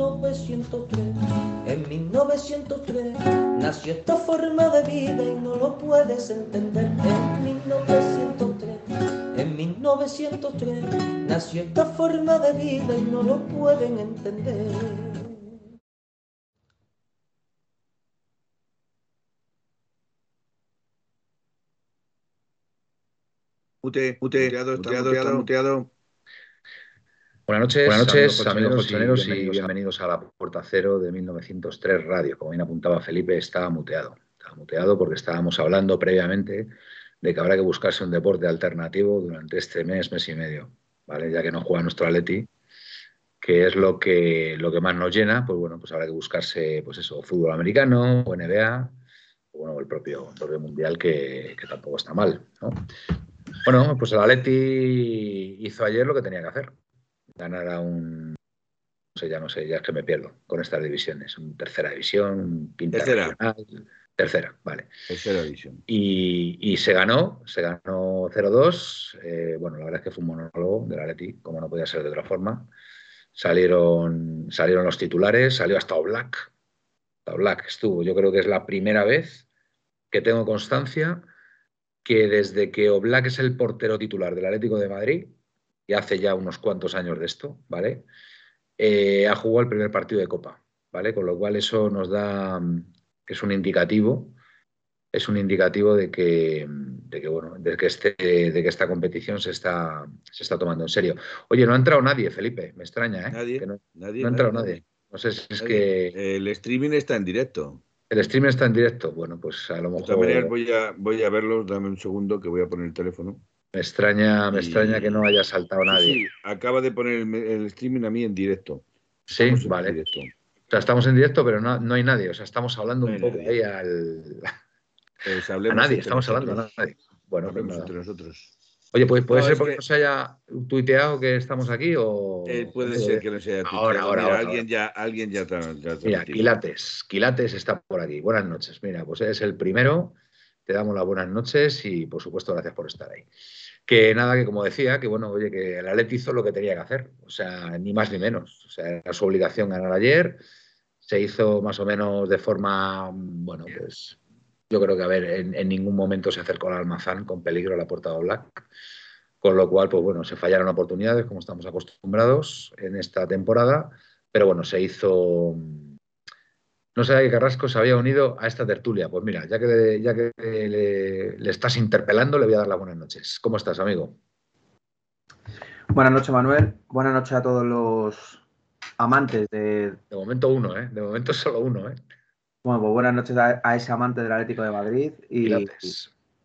1903. En 1903 nació esta forma de vida y no lo puedes entender. En 1903, en 1903 nació esta forma de vida y no lo pueden entender. Mute, muteado, muteado, está muteado. Buenas noches, Buenas noches amigos colchoneros y, bienvenidos, a la Puerta Cero de 1903 Radio. Como bien apuntaba Felipe, estaba muteado. Estaba muteado porque estábamos hablando previamente de que habrá que buscarse un deporte alternativo durante este mes, mes y medio, ¿vale? Ya que no juega nuestro Atleti, que es lo que, lo que más nos llena, pues bueno, pues habrá que buscarse, pues eso, fútbol americano o NBA, o bueno, el propio, propio mundial que, que tampoco está mal, ¿no? Bueno, pues el Atleti hizo ayer lo que tenía que hacer. Ganar a un... No sé, ya no sé, ya es que me pierdo con estas divisiones. Un tercera división, quinta tercera. tercera, vale. Tercera división. Y, se ganó, se ganó 0-2. Eh, bueno, la verdad es que fue un monólogo del Atleti, como no podía ser de otra forma. Salieron, salieron los titulares, salió hasta Oblak. Oblak estuvo, yo creo que es la primera vez que tengo constancia que desde que Oblak es el portero titular del Atlético de Madrid, hace ya unos cuantos años de esto, ¿vale? Eh, ha jugado el primer partido de Copa, ¿vale? Con lo cual eso nos da, es un indicativo, es un indicativo de que, de que bueno, de que, este, de que esta competición se está, se está tomando en serio. Oye, no ha entrado nadie, Felipe, me extraña, ¿eh? Nadie, no, nadie, no ha entrado nadie. No sé si es que... El streaming está en directo. El streaming está en directo. Bueno, pues a lo mejor. De todas maneras, voy a, voy a verlo. Dame un segundo que voy a poner el teléfono. Me extraña, me extraña que no haya saltado nadie. Sí, acaba de poner el, streaming a mí en directo. Sí, vale. Directo. O sea, estamos en directo, pero no, no, hay nadie. O sea, estamos hablando un poco ahí al. Pues a nadie, estamos hablando a nadie. Bueno, pues entre nosotros. Oye, pues puede ser porque no se haya tuiteado que estamos aquí o. Eh, puede ser que no se haya tuiteado. Ahora, ahora, Mira, alguien, Ya, alguien ya. Mira, Quilates. Quilates está por aquí. Buenas noches. Mira, pues es el primero. Te damos las buenas noches y, por supuesto, gracias por estar ahí. Que nada, que como decía, que bueno, oye, que el Atleti hizo lo que tenía que hacer. O sea, ni más ni menos. O sea, era su obligación ganar ayer. Se hizo más o menos de forma, bueno, pues yo creo que, a ver, en, ningún momento se acercó al almazán con peligro a la puerta de Black. Con lo cual, pues bueno, se fallaron oportunidades, como estamos acostumbrados en esta temporada. Pero bueno, se hizo. No sé que Carrasco se había unido a esta tertulia. Pues mira, ya que, ya que le, le estás interpelando, le voy a dar las buenas noches. ¿Cómo estás, amigo? Buenas noches, Manuel. Buenas noches a todos los amantes de. De momento uno, ¿eh? De momento solo uno, ¿eh? Bueno, pues buenas noches a, ese amante del Atlético de Madrid y,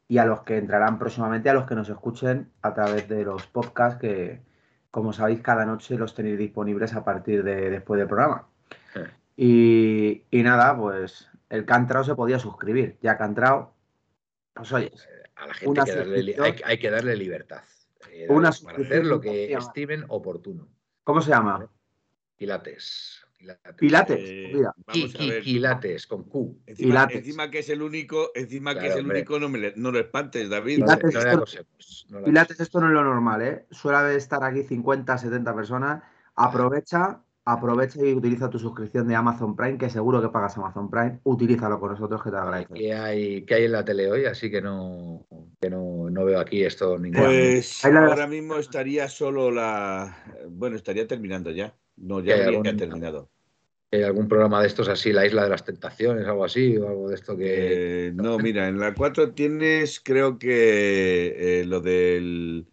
y, a los que entrarán próximamente, a los que nos escuchen a través de los podcasts que, como sabéis, cada noche los tenéis disponibles a partir de después del programa. Y, nada, pues el Cantrao se podía suscribir. Ya Cantrao, pues oye. A la gente hay que, darle, hay, que darle libertad. Eh, una para hacer lo que estimen oportuno. ¿Cómo se llama? Pilates. Pilates. Eh, Pilates, con Q. Encima, que es el único, encima que es el único, no, me, no lo espantes, David. Pilates, esto, no es lo normal, ¿eh? Suele estar aquí 50, 70 personas. Aprovecha, aprovecha y utiliza tu suscripción de Amazon Prime, que seguro que pagas Amazon Prime. Utilízalo con nosotros, que te agradezco. ¿Qué hay, hay en la tele hoy? Así que no, que no, no veo aquí esto ningún. Pues ahora mismo estaría solo la. Bueno, estaría terminando ya. No, ya, ya ha terminado. ¿Hay algún programa de estos así, La Isla de las Tentaciones, algo así, o algo de esto que... Eh, no, mira, en la 4 tienes, creo que eh, lo del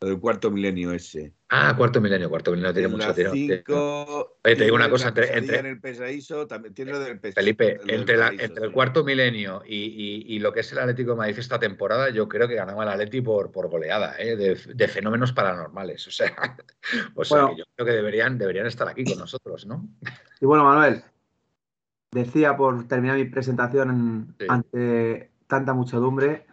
El cuarto milenio ese. Ah, cuarto milenio, cuarto milenio tiene mucho tirón. te digo una cosa, entre, entre el pesadizo, también tiene lo del Felipe, entre, entre el cuarto milenio y, lo que es el Atlético de Madrid esta temporada, yo creo que ganaba el Atleti por, por goleada, ¿eh? de, fenómenos paranormales. O sea, o sea que yo creo que deberían, deberían estar aquí con nosotros, ¿no? Y bueno, Manuel, decía por terminar mi presentación ante tanta muchedumbre,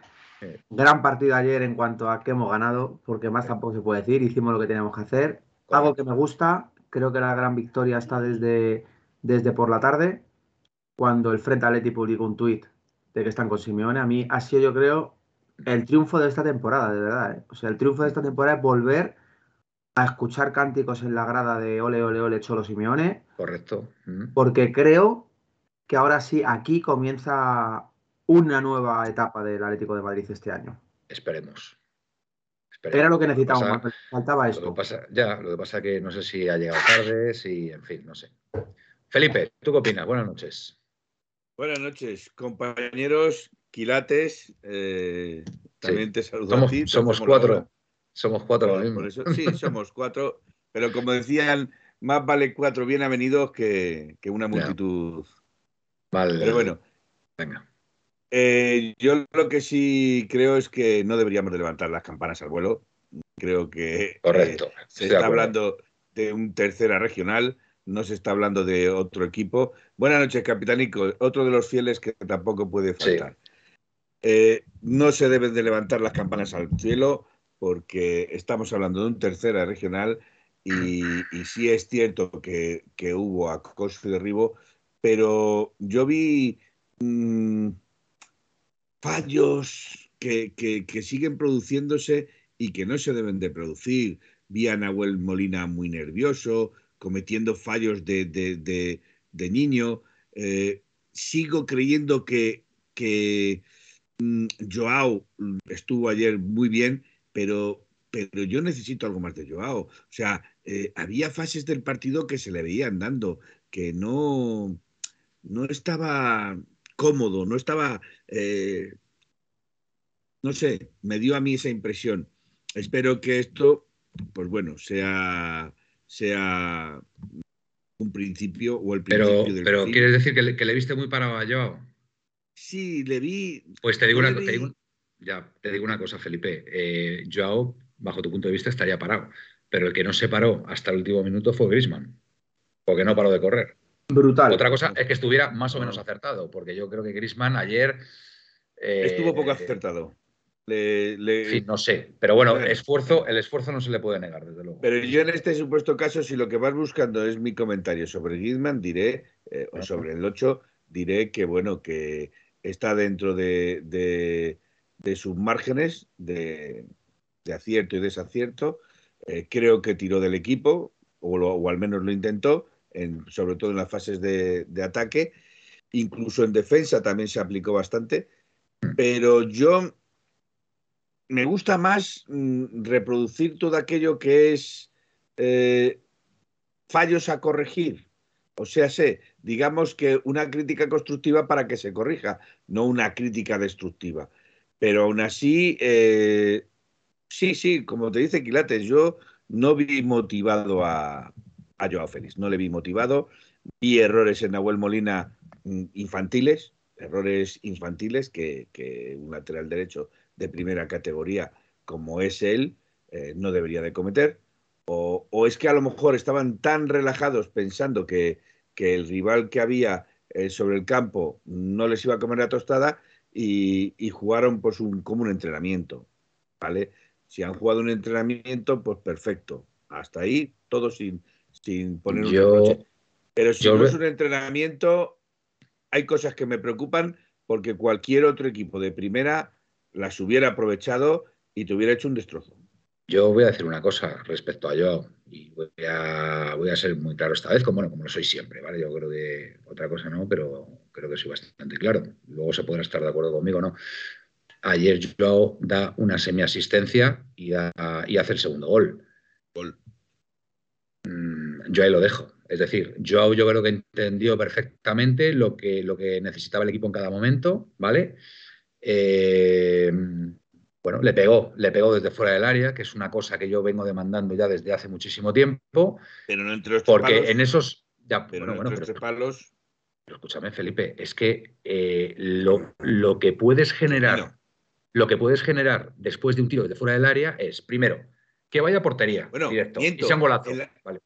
Gran partido ayer en cuanto a que hemos ganado, porque más tampoco se puede decir, hicimos lo que teníamos que hacer. Algo que me gusta, creo que la gran victoria está desde, desde por la tarde, cuando el Frente Atleti publicó un tuit de que están con Simeone. A mí ha sido, yo creo, el triunfo de esta temporada, de verdad. ¿eh? O sea, el triunfo de esta temporada es volver a escuchar cánticos en la grada de ole, ole, ole, Cholo Simeone. Correcto. Porque creo que ahora sí, aquí comienza una nueva etapa del Atlético de Madrid este año. Esperemos. Era lo que necesitábamos, faltaba esto. Lo pasa, ya, lo que pasa es que no sé si ha llegado tarde, si, en fin, no sé. Felipe, ¿tú qué opinas? Buenas noches. Buenas noches, compañeros, quilates. Eh, también te saludo somos, a ti. Somos cuatro. Somos cuatro sí, somos cuatro. Pero como decían, más vale cuatro bien avenidos que, una multitud. Vale. Pero bueno. Venga. Eh, yo lo que sí creo es que no deberíamos levantar las campanas al vuelo. Creo que eh, Correcto, se está hablando de un tercera regional, no se está hablando de otro equipo. Buenas noches, Capitánico, otro de los fieles que tampoco puede faltar. Eh, no se deben de levantar las campanas al cielo porque estamos hablando de un tercera regional y, sí es cierto que, hubo acoso y derribo, pero yo vi... Mm, fallos que, siguen produciéndose y que no se deben de producir. Vi a Nahuel Molina muy nervioso, cometiendo fallos de, niño. Eh, sigo creyendo que, que mm, Joao estuvo ayer muy bien, pero, pero yo necesito algo más de Joao. O sea, eh, había fases del partido que se le veían dando, que no, no estaba cómodo, no estaba, eh, no sé, me dio a mí esa impresión. Espero que esto, pues bueno, sea, sea un principio o el principio pero, del Pero ¿quieres decir que le, viste muy parado a Joao? Sí, le vi. Pues te digo, una, ya, te digo una cosa, Felipe. Eh, Joao, bajo tu punto de vista, estaría parado. Pero el que no se paró hasta el último minuto fue Grisman. Porque no paró de correr. Brutal. Otra cosa es que estuviera más o menos acertado, porque yo creo que Grisman ayer. Estuvo poco eh, acertado. Le, no sé. Pero bueno, el esfuerzo, el esfuerzo no se le puede negar, desde luego. Pero yo en este supuesto caso, si lo que vas buscando es mi comentario sobre Grisman, diré, eh, o sobre el 8, diré que bueno, que está dentro de, de, sus márgenes de, acierto y desacierto. Eh, creo que tiró del equipo, o, o al menos lo intentó sobre todo en las fases de, ataque. Incluso en defensa también se aplicó bastante. Pero yo me gusta más mm, reproducir todo aquello que es eh, fallos a corregir. O sea, sé, digamos que una crítica constructiva para que se corrija, no una crítica destructiva. Pero aún así, eh, sí, sí, como te dice Quilates, yo no vi motivado a, a Joao Félix. No le vi motivado. Vi errores en Nahuel Molina mm, infantiles, errores infantiles que, un lateral derecho de primera categoría como es él eh, no debería de cometer. O, es que a lo mejor estaban tan relajados pensando que, el rival que había eh, sobre el campo no les iba a comer la tostada y, jugaron pues un, como un entrenamiento. ¿vale? Si han jugado un entrenamiento, pues perfecto. Hasta ahí todo sin, sin poner un yo, Pero si no es un entrenamiento, hay cosas que me preocupan porque cualquier otro equipo de primera las hubiera aprovechado y te hubiera hecho un destrozo. Yo voy a decir una cosa respecto a yo y voy a, voy a ser muy claro esta vez, como, bueno, como lo soy siempre, ¿vale? Yo creo que otra cosa no, pero creo que soy bastante claro. Luego se podrá estar de acuerdo conmigo, ¿no? Ayer Joao da una semiasistencia y, y hace el segundo gol. Gol. Mm, yo ahí lo dejo. Es decir, Joao yo creo que entendió perfectamente lo que, lo que necesitaba el equipo en cada momento, ¿vale? Eh, bueno, le pegó, le pegó desde fuera del área, que es una cosa que yo vengo demandando ya desde hace muchísimo tiempo. Pero no entre los Porque en esos. Ya, pero bueno, bueno, pero, palos. Pero escúchame, Felipe, es que eh, lo, lo, que puedes generar, lo que puedes generar después de un tiro desde fuera del área es, primero, que vaya a portería bueno, directo y sea un golazo.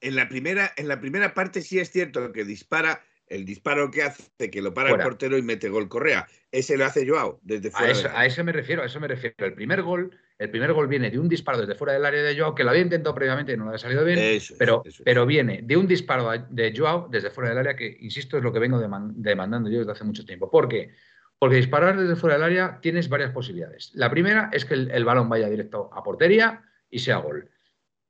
En la, primera, en la primera parte sí es cierto que dispara el disparo que hace, que lo para el portero y mete gol Correa. Ese lo hace Joao desde fuera. A eso, a eso, me refiero, a eso me refiero. El primer gol, el primer gol viene de un disparo desde fuera del área de Joao, que lo había intentado previamente y no lo había salido bien, pero, pero viene de un disparo de Joao desde fuera del área, que insisto es lo que vengo demandando yo desde hace mucho tiempo. ¿Por qué? Porque disparar desde fuera del área tienes varias posibilidades. La primera es que el balón vaya directo a portería y sea gol.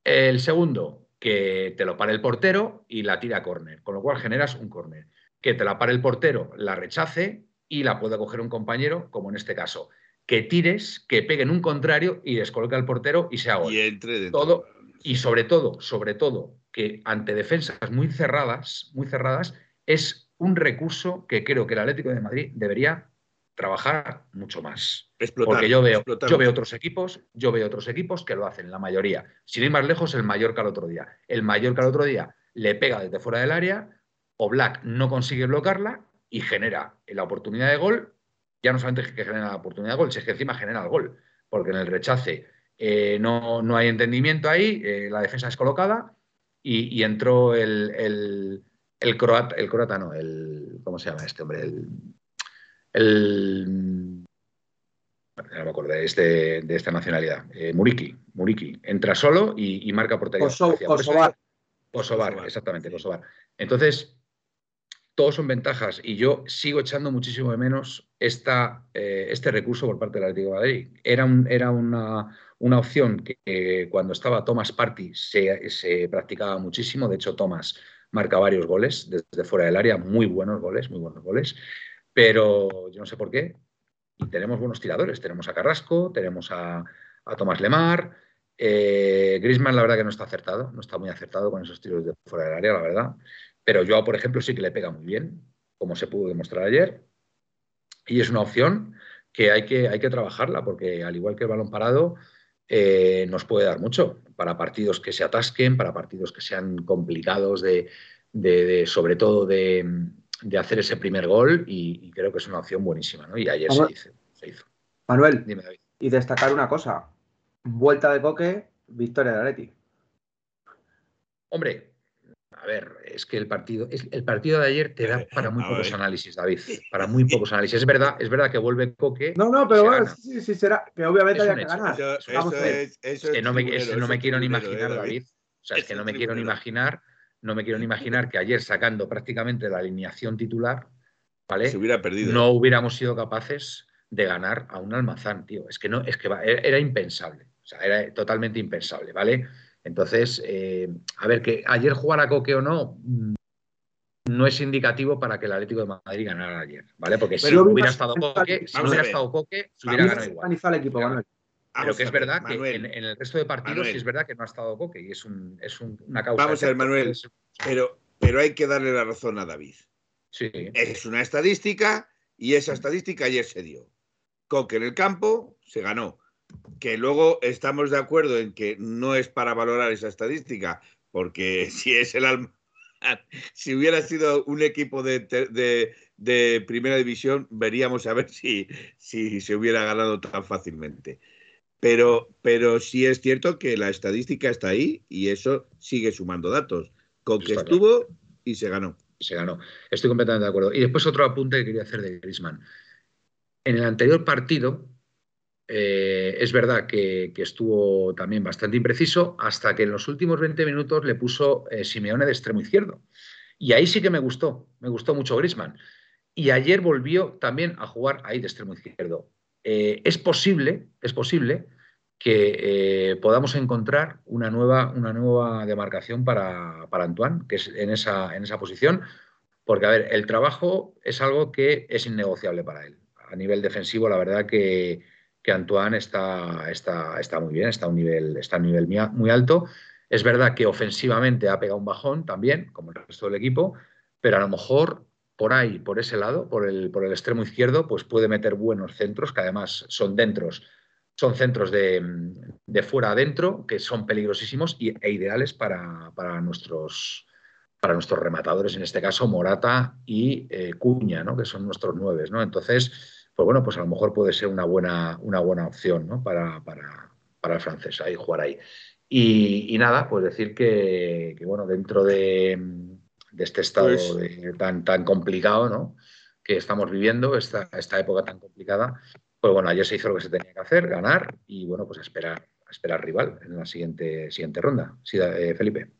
El segundo, que te lo pare el portero y la tira a córner, con lo cual generas un córner. Que te la pare el portero, la rechace y la pueda coger un compañero, como en este caso. Que tires, que peguen un contrario y descoloque al portero y sea gol. Y entre dentro. Todo, y sobre todo, sobre todo, que ante defensas muy cerradas, muy cerradas, es un recurso que creo que el Atlético de Madrid debería trabajar mucho más. Porque yo veo, yo veo otros equipos, yo veo otros equipos que lo hacen, la mayoría. Sin ir más lejos, el que al otro día. El que al otro día le pega desde fuera del área, o Black no consigue bloquearla y genera la oportunidad de gol. Ya no solamente que genera la oportunidad de gol, sino que encima genera el gol. Porque en el rechace eh, no, no, hay entendimiento ahí, eh, la defensa es colocada y, entró el, el, el, croata, el croata no, el, ¿cómo se llama este hombre? El, el no me acuerdo, es de, esta nacionalidad, eh, Muriki, Muriki, entra solo y, marca portería. Kosovar. Kosovar, exactamente, Kosovar. Entonces, todos son ventajas y yo sigo echando muchísimo de menos esta, eh, este recurso por parte del Atlético de Madrid. Era, era una, una, opción que, cuando estaba Thomas Party se, se, practicaba muchísimo. De hecho, Thomas marca varios goles desde fuera del área, muy buenos goles, muy buenos goles pero yo no sé por qué. Y tenemos buenos tiradores. Tenemos a Carrasco, tenemos a, Tomás Lemar. Eh, Grisman, la verdad que no está acertado, no está muy acertado con esos tiros de fuera del área, la verdad. Pero Joao, por ejemplo, sí que le pega muy bien, como se pudo demostrar ayer. Y es una opción que hay que, hay que trabajarla, porque al igual que el balón parado, eh, nos puede dar mucho para partidos que se atasquen, para partidos que sean complicados de sobre todo de, de hacer ese primer gol y, creo que es una opción buenísima, ¿no? Y ayer se, hizo, Manuel, y destacar una cosa, vuelta de Coque, victoria de Atleti. Hombre, a ver, es que el partido, el partido de ayer te da para muy pocos análisis, David, para muy pocos análisis. Es verdad, es verdad que vuelve Coque. No, no, pero bueno, sí, sí, será, que obviamente hay que ganar. es, que no me, no me quiero ni imaginar, David. O sea, es que no me quiero ni imaginar no me quiero ni imaginar que ayer, sacando prácticamente la alineación titular, ¿vale? hubiera perdido. No hubiéramos sido capaces de ganar a un almazán, tío. Es que no, es que era, impensable. O sea, era totalmente impensable, ¿vale? Entonces, eh, a ver, que ayer jugara Coque o no, mm, no es indicativo para que el Atlético de Madrid ganara ayer, ¿vale? Porque si hubiera estado Coque, si hubiera estado Coque, hubiera ganado igual. El equipo, Manuel. Pero que es verdad que en, el resto de partidos sí es verdad que no ha estado Coque y es, un, es una causa. Vamos a ver, Manuel, pero, pero hay que darle la razón a David. Sí. Es una estadística y esa estadística ayer se dio. Coque en el campo se ganó. Que luego estamos de acuerdo en que no es para valorar esa estadística, porque si es el alma, si hubiera sido un equipo de, de, de, primera división, veríamos a ver si, si se hubiera ganado tan fácilmente. Pero, pero sí es cierto que la estadística está ahí y eso sigue sumando datos. Con que estuvo y se ganó. Se ganó. Estoy completamente de acuerdo. Y después otro apunte que quería hacer de Grisman. En el anterior partido, eh, es verdad que, estuvo también bastante impreciso hasta que en los últimos 20 minutos le puso eh, Simeone de extremo izquierdo. Y ahí sí que me gustó, me gustó mucho Grisman. Y ayer volvió también a jugar ahí de extremo izquierdo. Eh, es posible, es posible que eh, podamos encontrar una nueva, una nueva demarcación para, Antoine, que es en esa, en esa posición, porque, a ver, el trabajo es algo que es innegociable para él. A nivel defensivo, la verdad que, que Antoine está, está, está, muy bien, está un nivel, está a un nivel muy alto. Es verdad que ofensivamente ha pegado un bajón también, como el resto del equipo, pero a lo mejor por ahí, por ese lado, por el, por el extremo izquierdo, pues puede meter buenos centros, que además son dentros son centros de, fuera adentro que son peligrosísimos y, e ideales para, nuestros, para nuestros rematadores, en este caso Morata y eh, Cuña, ¿no? que son nuestros nueve. ¿no? Entonces, pues bueno, pues a lo mejor puede ser una buena, una buena opción ¿no? para, para, el francés, ahí jugar ahí. Y, nada, pues decir que, bueno, dentro de, este estado pues tan, tan complicado ¿no? que estamos viviendo, esta, esta época tan complicada, pues bueno, ayer se hizo lo que se tenía que hacer, ganar y bueno, pues esperar, esperar rival en la siguiente, siguiente ronda. Sí, eh, Felipe.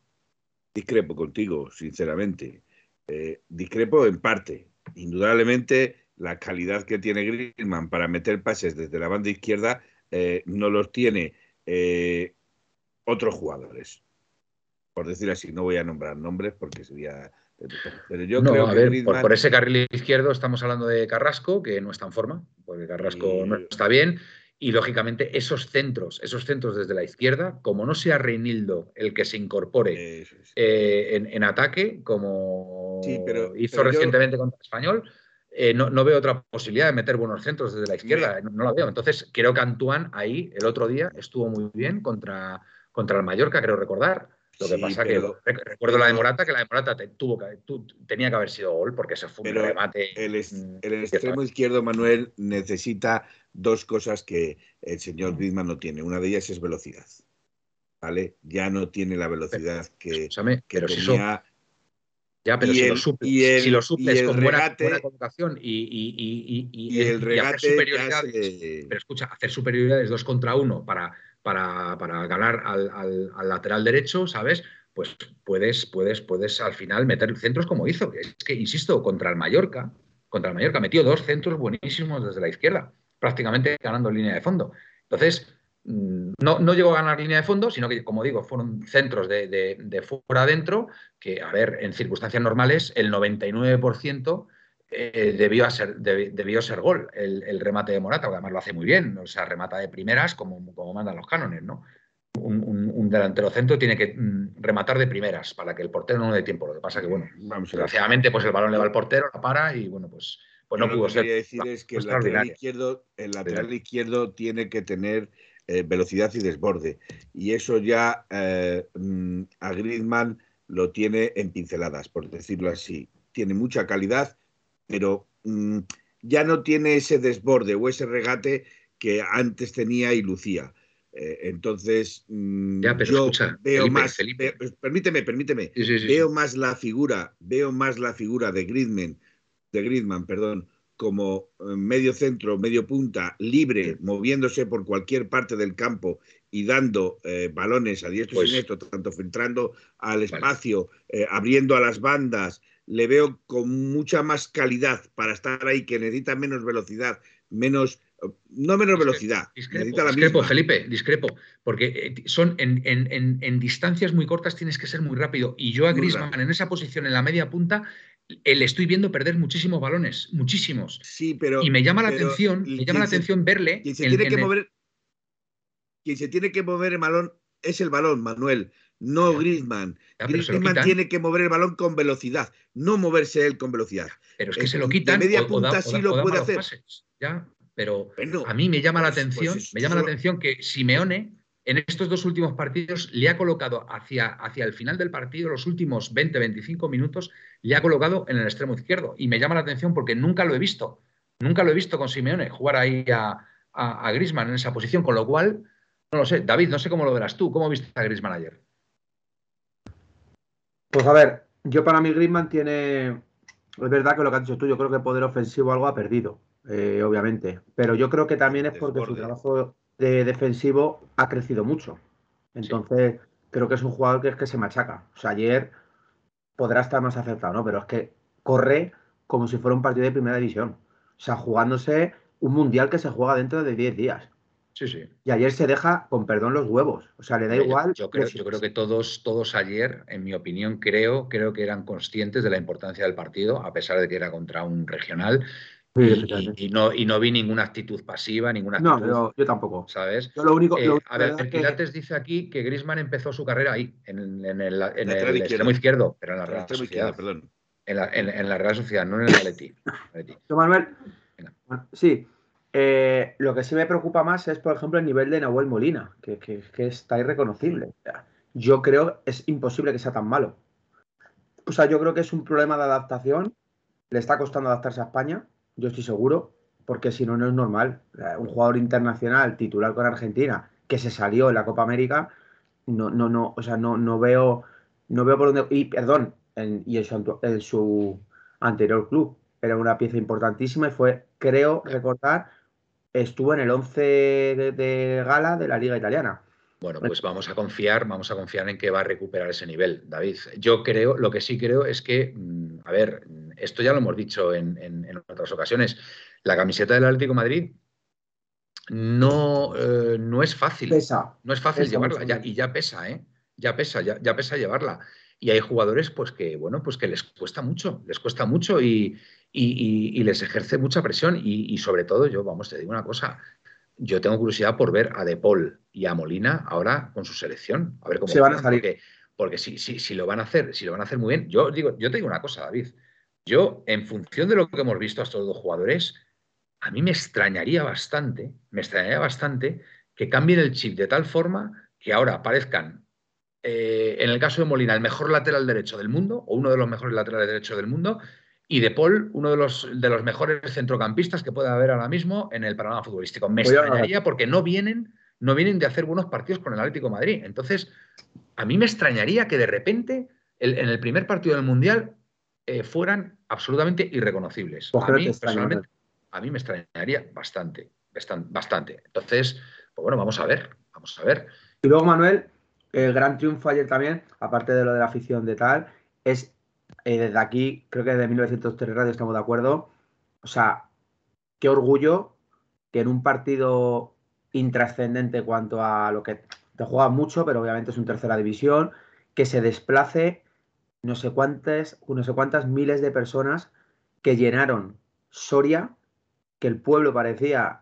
Discrepo contigo, sinceramente. Eh, discrepo en parte. Indudablemente, la calidad que tiene Griezmann para meter pases desde la banda izquierda eh, no los tiene otros jugadores. Por decir así, no voy a nombrar nombres porque sería pero yo creo a ver, por, ese carril izquierdo estamos hablando de Carrasco, que no está en forma, porque Carrasco no está bien. Y lógicamente esos centros, esos centros desde la izquierda, como no sea Reinildo el que se incorpore eh, en, ataque, como hizo recientemente contra el Español, eh, no, veo otra posibilidad de meter buenos centros desde la izquierda. No, no, la veo. Entonces creo que Antoine ahí el otro día estuvo muy bien contra, contra el Mallorca, creo recordar. Lo que pasa que recuerdo la de Morata, que la de Morata tuvo que, tenía que haber sido gol porque se fue un remate. El, mm, el extremo izquierdo, Manuel, necesita dos cosas que el señor Griezmann no tiene. Una de ellas es velocidad. ¿Vale? Ya no tiene la velocidad que, que tenía. ya, pero si, lo suples, si, lo suples, con buena, colocación y, y, y, el regate hacer superioridades, pero escucha, hacer superioridades dos contra uno para para, ganar al, lateral derecho, ¿sabes? Pues puedes, puedes, puedes al final meter centros como hizo. Es que, insisto, contra el Mallorca, contra el Mallorca metió dos centros buenísimos desde la izquierda, prácticamente ganando línea de fondo. Entonces, mm, no, no llegó a ganar línea de fondo, sino que, como digo, fueron centros de, de fuera adentro, que, a ver, en circunstancias normales, el 99% eh, debió, ser, debió ser gol el, remate de Morata, que además lo hace muy bien, o sea, remata de primeras como, como mandan los cánones, ¿no? Un, delantero centro tiene que mm, rematar de primeras para que el portero no dé tiempo. Lo que pasa que, bueno, desgraciadamente, pues el balón le va al portero, la para y, bueno, pues, pues no pudo ser. decir es que el lateral, izquierdo, el lateral izquierdo tiene que tener eh, velocidad y desborde. Y eso ya eh, mm, a Griezmann lo tiene en pinceladas, por decirlo así. Tiene mucha calidad pero mm, ya no tiene ese desborde o ese regate que antes tenía y lucía. Eh, entonces, mm, yo veo más, permíteme, permíteme, veo más la figura, veo más la figura de Griezmann, de Griezmann, perdón, como eh, medio centro, medio punta, libre, moviéndose por cualquier parte del campo y dando eh, balones a diestro y pues siniestro, tanto filtrando al espacio, abriendo a las bandas, le veo con mucha más calidad para estar ahí, que necesita menos velocidad, menos, no menos velocidad. Discrepo, Felipe, discrepo, porque eh, son en, distancias muy cortas tienes que ser muy rápido. Y yo a Griezmann en esa posición, en la media punta, eh, le estoy viendo perder muchísimos balones, muchísimos. Sí, pero. Y me llama la atención, me llama la atención verle. Quien se, tiene que mover, quien se tiene que mover el balón es el balón, Manuel no Griezmann. Griezmann tiene que mover el balón con velocidad, no moverse él con velocidad. Pero es que se lo quitan. De media punta sí lo puede hacer. ya, pero a mí me llama la pues, pues atención, me llama la atención que Simeone en estos dos últimos partidos le ha colocado hacia, hacia el final del partido, los últimos 20-25 minutos, le ha colocado en el extremo izquierdo. Y me llama la atención porque nunca lo he visto. Nunca lo he visto con Simeone jugar ahí a, a, a Griezmann en esa posición, con lo cual, no lo sé. David, no sé cómo lo verás tú. ¿Cómo viste a Griezmann ayer? Pues a ver, yo para mí Griezmann tiene. Es verdad que lo que has dicho tú, yo creo que el poder ofensivo algo ha perdido, eh, obviamente. Pero yo creo que también es porque su trabajo de defensivo ha crecido mucho. Entonces, creo que es un jugador que es que se machaca. O sea, ayer podrá estar más acertado, ¿no? Pero es que corre como si fuera un partido de primera división. O sea, jugándose un mundial que se juega dentro de 10 días. Sí, sí. Y ayer se deja, con perdón, los huevos. O sea, le da igual. Yo, creo, yo creo que todos, todos ayer, en mi opinión, creo, creo que eran conscientes de la importancia del partido, a pesar de que era contra un regional. y, no, y no vi ninguna actitud pasiva, ninguna actitud. No, yo tampoco. ¿Sabes? Yo lo único. Eh, a ver, Pilates dice aquí que Grisman empezó su carrera ahí, en, el, en el extremo izquierdo, pero en la Real Sociedad. Perdón. En la, en, la Real Sociedad, no en el Atleti. Manuel, sí, Eh, lo que sí me preocupa más es, por ejemplo, el nivel de Nahuel Molina, que, está irreconocible. Yo creo es imposible que sea tan malo. O sea, yo creo que es un problema de adaptación. Le está costando adaptarse a España, yo estoy seguro, porque si no, no es normal. Un jugador internacional titular con Argentina que se salió en la Copa América, no, no, no, o sea, no, no veo, no veo por dónde. Y perdón, y en su anterior club era una pieza importantísima y fue, creo recordar, estuvo en el 11 de, gala de la Liga Italiana. Bueno, pues vamos a confiar, vamos a confiar en que va a recuperar ese nivel, David. Yo creo, lo que sí creo es que, mm, a ver, esto ya lo hemos dicho en, otras ocasiones, la camiseta del Atlético Madrid no, eh, no es fácil. Pesa. No es fácil llevarla, y ya pesa, ¿eh? Ya pesa, ya, ya pesa llevarla. Y hay jugadores, pues que, bueno, pues que les cuesta mucho, les cuesta mucho y, y, les ejerce mucha presión. Y, sobre todo, yo, vamos, te digo una cosa, yo tengo curiosidad por ver a De Paul y a Molina ahora con su selección, a ver cómo se van a salir. Porque, porque si, si, lo van a hacer, si lo van a hacer muy bien, yo digo, yo te digo una cosa, David. Yo, en función de lo que hemos visto a estos dos jugadores, a mí me extrañaría bastante, me extrañaría bastante que cambien el chip de tal forma que ahora aparezcan, eh, en el caso de Molina, el mejor lateral derecho del mundo, o uno de los mejores laterales derechos del mundo, y De Paul, uno de los, de los mejores centrocampistas que puede haber ahora mismo en el panorama futbolístico. Me extrañaría porque no vienen, no vienen de hacer buenos partidos con el Atlético de Madrid. Entonces, a mí me extrañaría que de repente, en el primer partido del Mundial, eh, fueran absolutamente irreconocibles. a mí, personalmente, a mí me extrañaría bastante, bastante. Entonces, pues bueno, vamos a ver, vamos a ver. Y luego, Manuel, el gran triunfo ayer también, aparte de lo de la afición de tal, es eh, desde aquí, creo que desde 1903 Radio estamos de acuerdo. O sea, qué orgullo que en un partido intrascendente cuanto a lo que te juega mucho, pero obviamente es un tercera división, que se desplace no sé cuántas, no sé cuántas miles de personas que llenaron Soria, que el pueblo parecía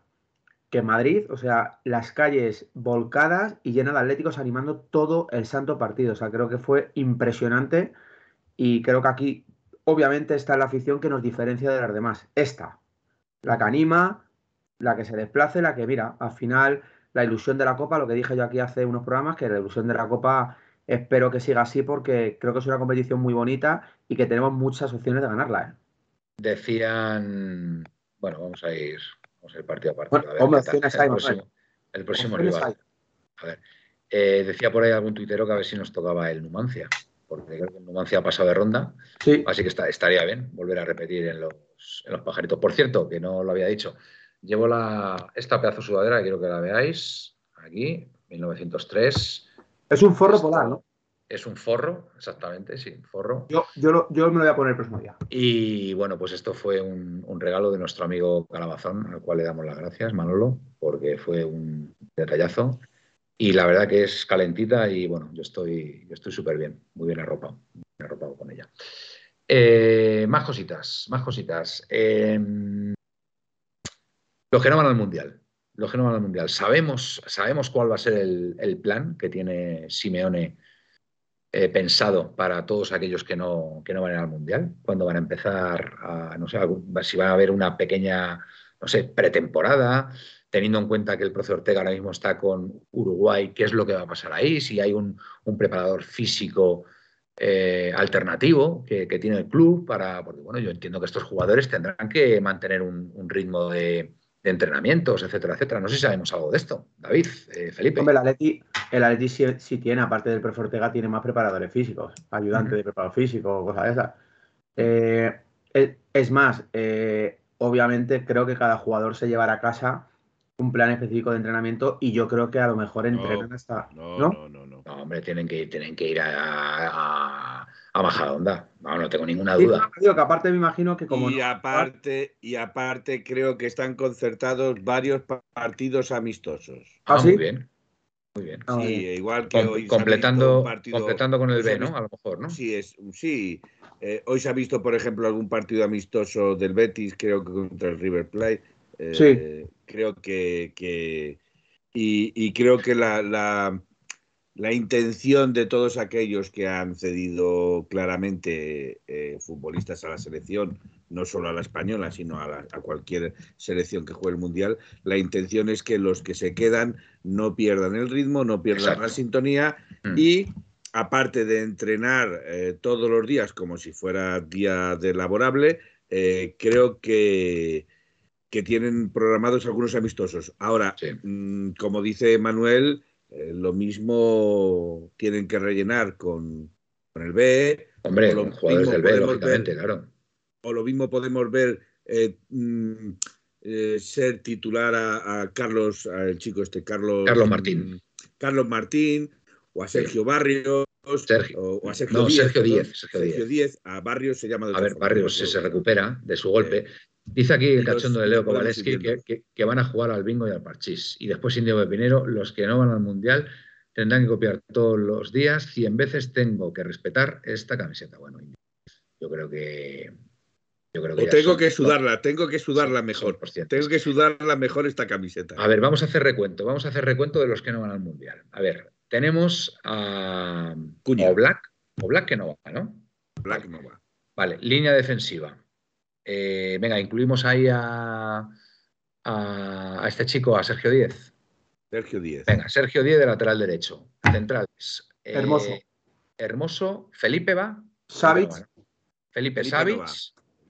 que Madrid, o sea, las calles volcadas y llenas de atléticos animando todo el santo partido. O sea, creo que fue impresionante y creo que aquí, obviamente, está la afición que nos diferencia de las demás. Esta, la que anima, la que se desplace, la que, mira, al final, la ilusión de la Copa, lo que dije yo aquí hace unos programas, que la ilusión de la Copa espero que siga así porque creo que es una competición muy bonita y que tenemos muchas opciones de ganarla. ¿eh? Decían, bueno, vamos a ir, vamos a ir partido a partido. a ver, el, próximo, el próximo rival. A ver, eh, decía por ahí algún tuitero que a ver si nos tocaba el Numancia porque creo que Numancia ha pasado de ronda. Así que estaría bien volver a repetir en los, pajaritos. Por cierto, que no lo había dicho, llevo la, esta pedazo sudadera, quiero que la veáis, aquí, 1903. Es un forro polar, ¿no? Es un forro, exactamente, sí, un forro. Yo, yo, yo, me lo voy a poner el próximo día. Y bueno, pues esto fue un, regalo de nuestro amigo Calabazón, al cual le damos las gracias, Manolo, porque fue un detallazo. Y la verdad que es calentita y bueno, yo estoy yo estoy súper bien, muy bien arropado, bien arropado con ella. Eh, más cositas, más cositas. Em, los que no van al Mundial. Los que no van al Mundial. Sabemos, sabemos cuál va a ser el, plan que tiene Simeone eh, pensado para todos aquellos que no, que no van al Mundial. Cuando van a empezar a, no sé, si van a haber una pequeña, no sé, pretemporada teniendo en cuenta que el profe Ortega ahora mismo está con Uruguay, ¿qué es lo que va a pasar ahí? Si hay un, preparador físico eh, alternativo que, tiene el club para, porque bueno, yo entiendo que estos jugadores tendrán que mantener un, ritmo de, entrenamientos, etcétera, etcétera. No sé si sabemos algo de esto. David, eh, Felipe. Hombre, el Atleti, el Atleti sí, tiene, aparte del profe Ortega, tiene más preparadores físicos, ayudantes de preparador físico, cosas de esas. Eh, es más, obviamente creo que cada jugador se llevará a casa un plan específico de entrenamiento y yo creo que a lo mejor entrenan hasta. No, no, no, no, hombre, tienen que, tienen que ir a, a, a Majadonda. No, no tengo ninguna duda. digo que aparte me imagino que como. Y aparte, y aparte creo que están concertados varios partidos amistosos. Ah, ah Muy bien. Muy bien. Ah, sí, igual que hoy. Completando, completando con el B, ¿no? A lo mejor, ¿no? Sí, es, sí. Eh, hoy se ha visto, por ejemplo, algún partido amistoso del Betis, creo que contra el River Plate sí. Creo que, y, creo que la, la intención de todos aquellos que han cedido claramente eh, futbolistas a la selección, no solo a la española, sino a, cualquier selección que juegue el Mundial, la intención es que los que se quedan no pierdan el ritmo, no pierdan la sintonía mm. y, aparte de entrenar eh, todos los días como si fuera día de laborable, eh, creo que, que tienen programados algunos amistosos. Ahora, mm, como dice Manuel, eh, lo mismo tienen que rellenar con, el B. Hombre, los jugadores del B, lógicamente, claro. O lo mismo podemos ver eh, mm, eh, ser titular a, Carlos, al chico este, Carlos, Carlos Martín. Carlos Martín, o a Sergio Barrios, Sergio. O, a Sergio, Díez, Sergio Díez, Sergio Díez. A Barrios se llama A ver, Barrios se recupera de su golpe. Dice aquí el cachondo de Leo Kowaleski que, van a jugar al bingo y al parchís. Y después Indio Pepinero, los que no van al Mundial tendrán que copiar todos los días. Cien veces tengo que respetar esta camiseta. Bueno, yo creo que... Yo creo que tengo que sudarla, tengo que sudarla mejor. Tengo que sudarla mejor esta camiseta. A ver, vamos a hacer recuento. Vamos a hacer recuento de los que no van al Mundial. A ver, tenemos a, Cuña. o Black, o Black que no va, ¿no? Black no va. Vale, línea defensiva. Eh, venga, incluimos ahí a, a, este chico, a Sergio Díez. Sergio Díez. Venga, Sergio Díez de lateral derecho. Centrales. Eh, hermoso. Hermoso. Felipe va. Savic. Felipe, Felipe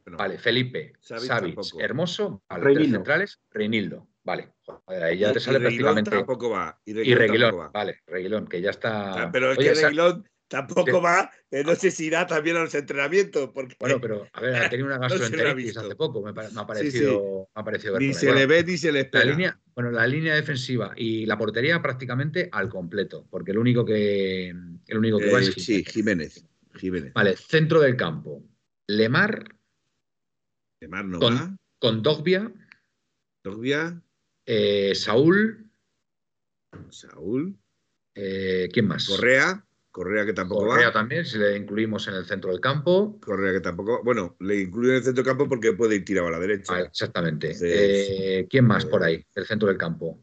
vale, Felipe. Savic. Hermoso. Vale, centrales. Reinildo. Vale. ahí ya te sale prácticamente. tampoco va. Y Reguilón. Vale, Reguilón, que ya está. pero es que Reguilón Tampoco va, eh, no sé si irá también a los entrenamientos. Porque bueno, pero a ver, ha tenido una gastroenteritis hace poco, me, ha parecido, Me ha parecido Ni se le ve ni se le espera. La línea, bueno, la línea defensiva y la portería prácticamente al completo, porque el único que, el único que va es eh, Sí, Jiménez. Jiménez. Vale, centro del campo. Lemar. Lemar no con, va. Con Dogbia. Dogbia. Eh, Saúl. Saúl. ¿Quién más? Correa. Correa que tampoco Correa también, si le incluimos en el centro del campo. Correa que tampoco. Bueno, le incluyo en el centro del campo porque puede ir tirado a la derecha. Ah, exactamente. Eh, ¿Quién más por ahí? El centro del campo.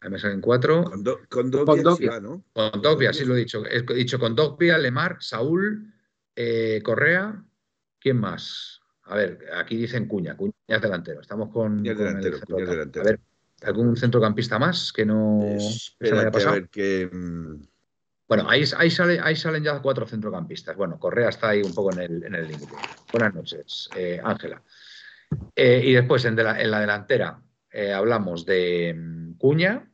Ahí me salen cuatro. Con, do, con Dogbia, ¿no? Con Dogbia, sí lo he dicho. He dicho con Dogbia, Lemar, Saúl, eh, Correa. ¿Quién más? A ver, aquí dicen Cuña. Cuña es delantero. Estamos con. Cuña delantero, Cuña delantero. A ver, ¿Algún centrocampista más que no se haya pasado? A ver que... Mm, bueno, ahí, ahí, sale, ahí salen ya cuatro centrocampistas. Bueno, Correa está ahí un poco en el límite. Buenas noches, eh, Ángela. Eh, y después en, la, delantera eh, hablamos de mm, Cuña.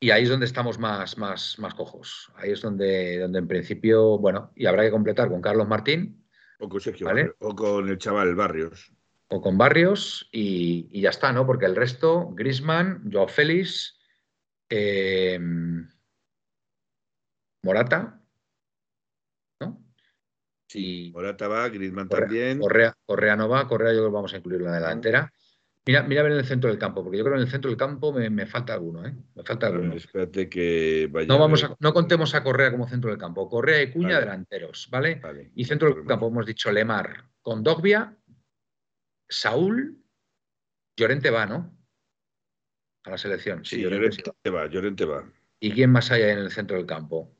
Y ahí es donde estamos más, más, más cojos. Ahí es donde, donde en principio, bueno, y habrá que completar con Carlos Martín. O con Sergio o con el chaval Barrios o con Barrios y, ya está, ¿no? Porque el resto, Grisman, Joao Félix, em, Morata, ¿no? Sí, Morata va, Grisman también. Correa, Correa no va, Correa yo creo que vamos a incluirlo en la delantera. Mira, mira a ver en el centro del campo, porque yo creo que en el centro del campo me, falta alguno, ¿eh? Me falta alguno. espérate que vaya. No, vamos no contemos a Correa como centro del campo. Correa y Cuña delanteros, ¿vale? Y centro del campo hemos dicho Lemar con Dogbia Saúl, Llorente va, ¿no? A la selección. Sí, Llorente, va, Llorente va. ¿Y quién más hay en el centro del campo?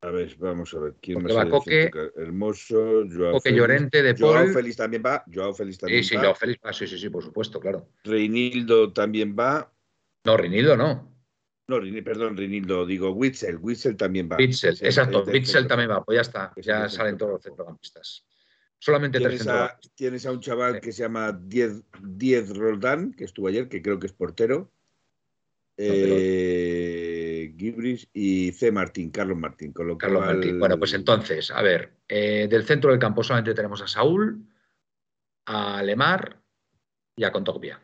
A ver, vamos a ver. ¿Quién más va Coque, Hermoso, Joao Coque Llorente, de Paul. Joao Félix también va. Joao Félix también sí, sí, Joao Félix va. Sí, sí, sí, por supuesto, claro. Reinildo también va. No, Reinildo no. No, perdón, Reinildo, digo Witzel. Witzel también va. Witzel, exacto. Witzel también va. Pues ya está. Ya salen todos los centrocampistas. Solamente tienes a, tienes a un chaval que se llama Diez, Roldán, que estuvo ayer, que creo que es portero. Eh, Gibris y C. Martín, Carlos Martín. Con lo Carlos Martín. Bueno, pues entonces, a ver, eh, del centro del campo solamente tenemos a Saúl, a Lemar y a Contogbia.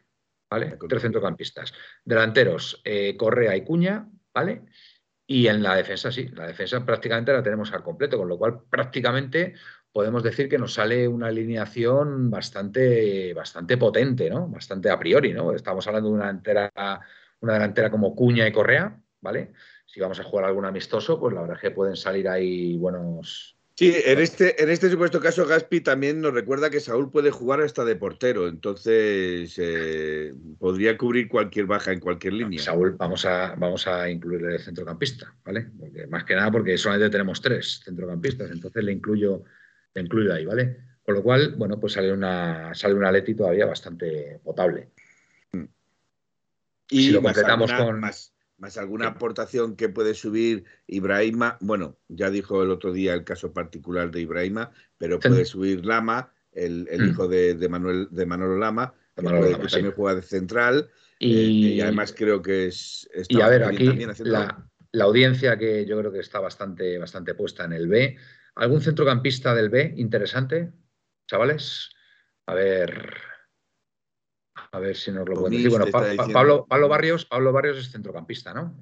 ¿Vale? Tres centrocampistas. Delanteros, eh, Correa y Cuña, ¿vale? Y en la defensa, sí, la defensa prácticamente la tenemos al completo, con lo cual prácticamente podemos decir que nos sale una alineación bastante, bastante potente, ¿no? Bastante a priori, ¿no? Estamos hablando de una delantera, una delantera como Cuña y Correa, ¿vale? Si vamos a jugar algún amistoso, pues la verdad es que pueden salir ahí buenos, Sí, en este, en este supuesto caso, Gaspi también nos recuerda que Saúl puede jugar hasta de portero, entonces eh, podría cubrir cualquier baja en cualquier línea. Saúl, vamos a, vamos a incluirle el centrocampista, ¿vale? más que nada porque solamente tenemos tres centrocampistas, entonces le incluyo, le incluyo ahí, ¿vale? Con lo cual, bueno, pues sale una, sale una Leti todavía bastante potable. Y si lo completamos con. Más, más alguna aportación que puede subir Ibrahima. Bueno, ya dijo el otro día el caso particular de Ibrahima, pero puede subir Lama, el, mm. hijo de, Manuel, de Manolo Lama, que, también juega de central. Eh, y, además creo que es. Y a ver, aquí la, la, audiencia que yo creo que está bastante, bastante puesta en el B. ¿Algún centrocampista del B interesante, chavales? A ver. A ver si nos lo pueden decir. Bueno, Pablo, Pablo, Barrios, Pablo Barrios es centrocampista, ¿no?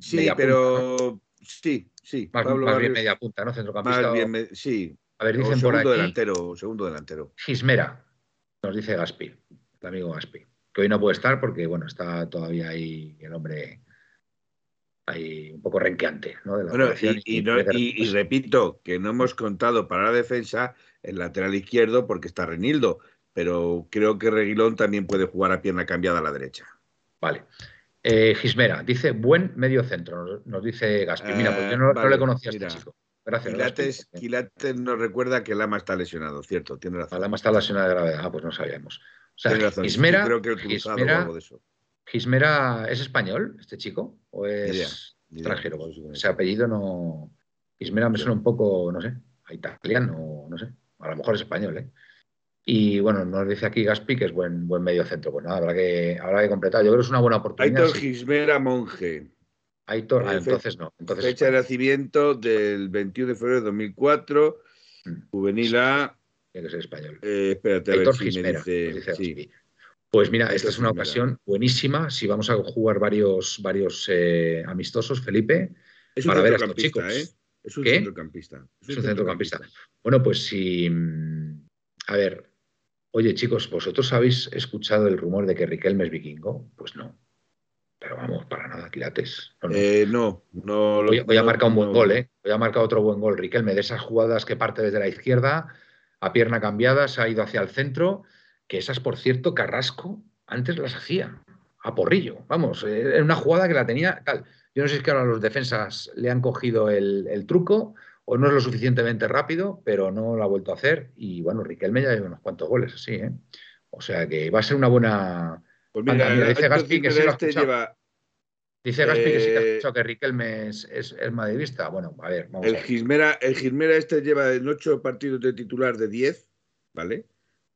sí, pero sí, sí. Más, bien media punta, ¿no? Centrocampista. sí. A ver, dicen por aquí. delantero, segundo delantero. Gismera, nos dice Gaspi, el amigo Gaspi, que hoy no puede estar porque, bueno, está todavía ahí el hombre ahí un poco renqueante, ¿no? bueno, y, y, repito que no hemos contado para la defensa el lateral izquierdo porque está Renildo pero creo que Reguilón también puede jugar a pierna cambiada a la derecha. Vale. Eh, Gismera, dice buen medio centro, nos dice Gaspi. Mira, pues yo no, le conocía a este chico. Gracias. Quilates, nos recuerda que Lama está lesionado, cierto, tiene razón. Lama está lesionado de gravedad, ah, pues no sabíamos. O sea, Gismera, creo que el Gismera, algo de eso. Gismera, ¿es español este chico? ¿O es extranjero? Ese apellido no. Gismera me suena un poco, no sé, a italiano, no sé. A lo mejor es español, ¿eh? Y bueno, nos dice aquí Gaspi que es buen, buen medio centro. Pues nada, habrá que, habrá que completar. Yo creo que es una buena oportunidad. Aitor Gismera Monje. Aitor, ah, entonces no. Entonces fecha de nacimiento del 21 de febrero de 2004. Mm. Juvenil A. Tiene que ser español. Eh, espérate, a ver si Gismera, me dice. Pues mira, esta es una ocasión buenísima. Si vamos a jugar varios, varios eh, amistosos, Felipe, es para ver a estos chicos. ¿eh? Es un centrocampista. Es un, centrocampista. Bueno, pues si. Mm, a ver, Oye, chicos, ¿vosotros habéis escuchado el rumor de que Riquelme es vikingo? Pues no. Pero vamos, para nada, Quilates. No, no. Eh, no, no Voy, a marcar un buen gol, ¿eh? Voy a marcar otro buen gol, Riquelme, de esas jugadas que parte desde la izquierda, a pierna cambiada, se ha ido hacia el centro, que esas, por cierto, Carrasco antes las hacía, a porrillo. Vamos, era eh, una jugada que la tenía tal. Yo no sé si es que ahora los defensas le han cogido el, el truco o no es lo suficientemente rápido, pero no lo ha vuelto a hacer. Y bueno, Riquelme ya lleva unos cuantos goles así, ¿eh? O sea que va a ser una buena. Pues mira, dice Gaspi que sí lo ha este Dice Gaspi que sí que ha eh, escuchado que Riquelme es, es, madridista. Bueno, a ver, vamos el a ver. Gismera, el Gismera este lleva en ocho partidos de titular de 10, ¿vale?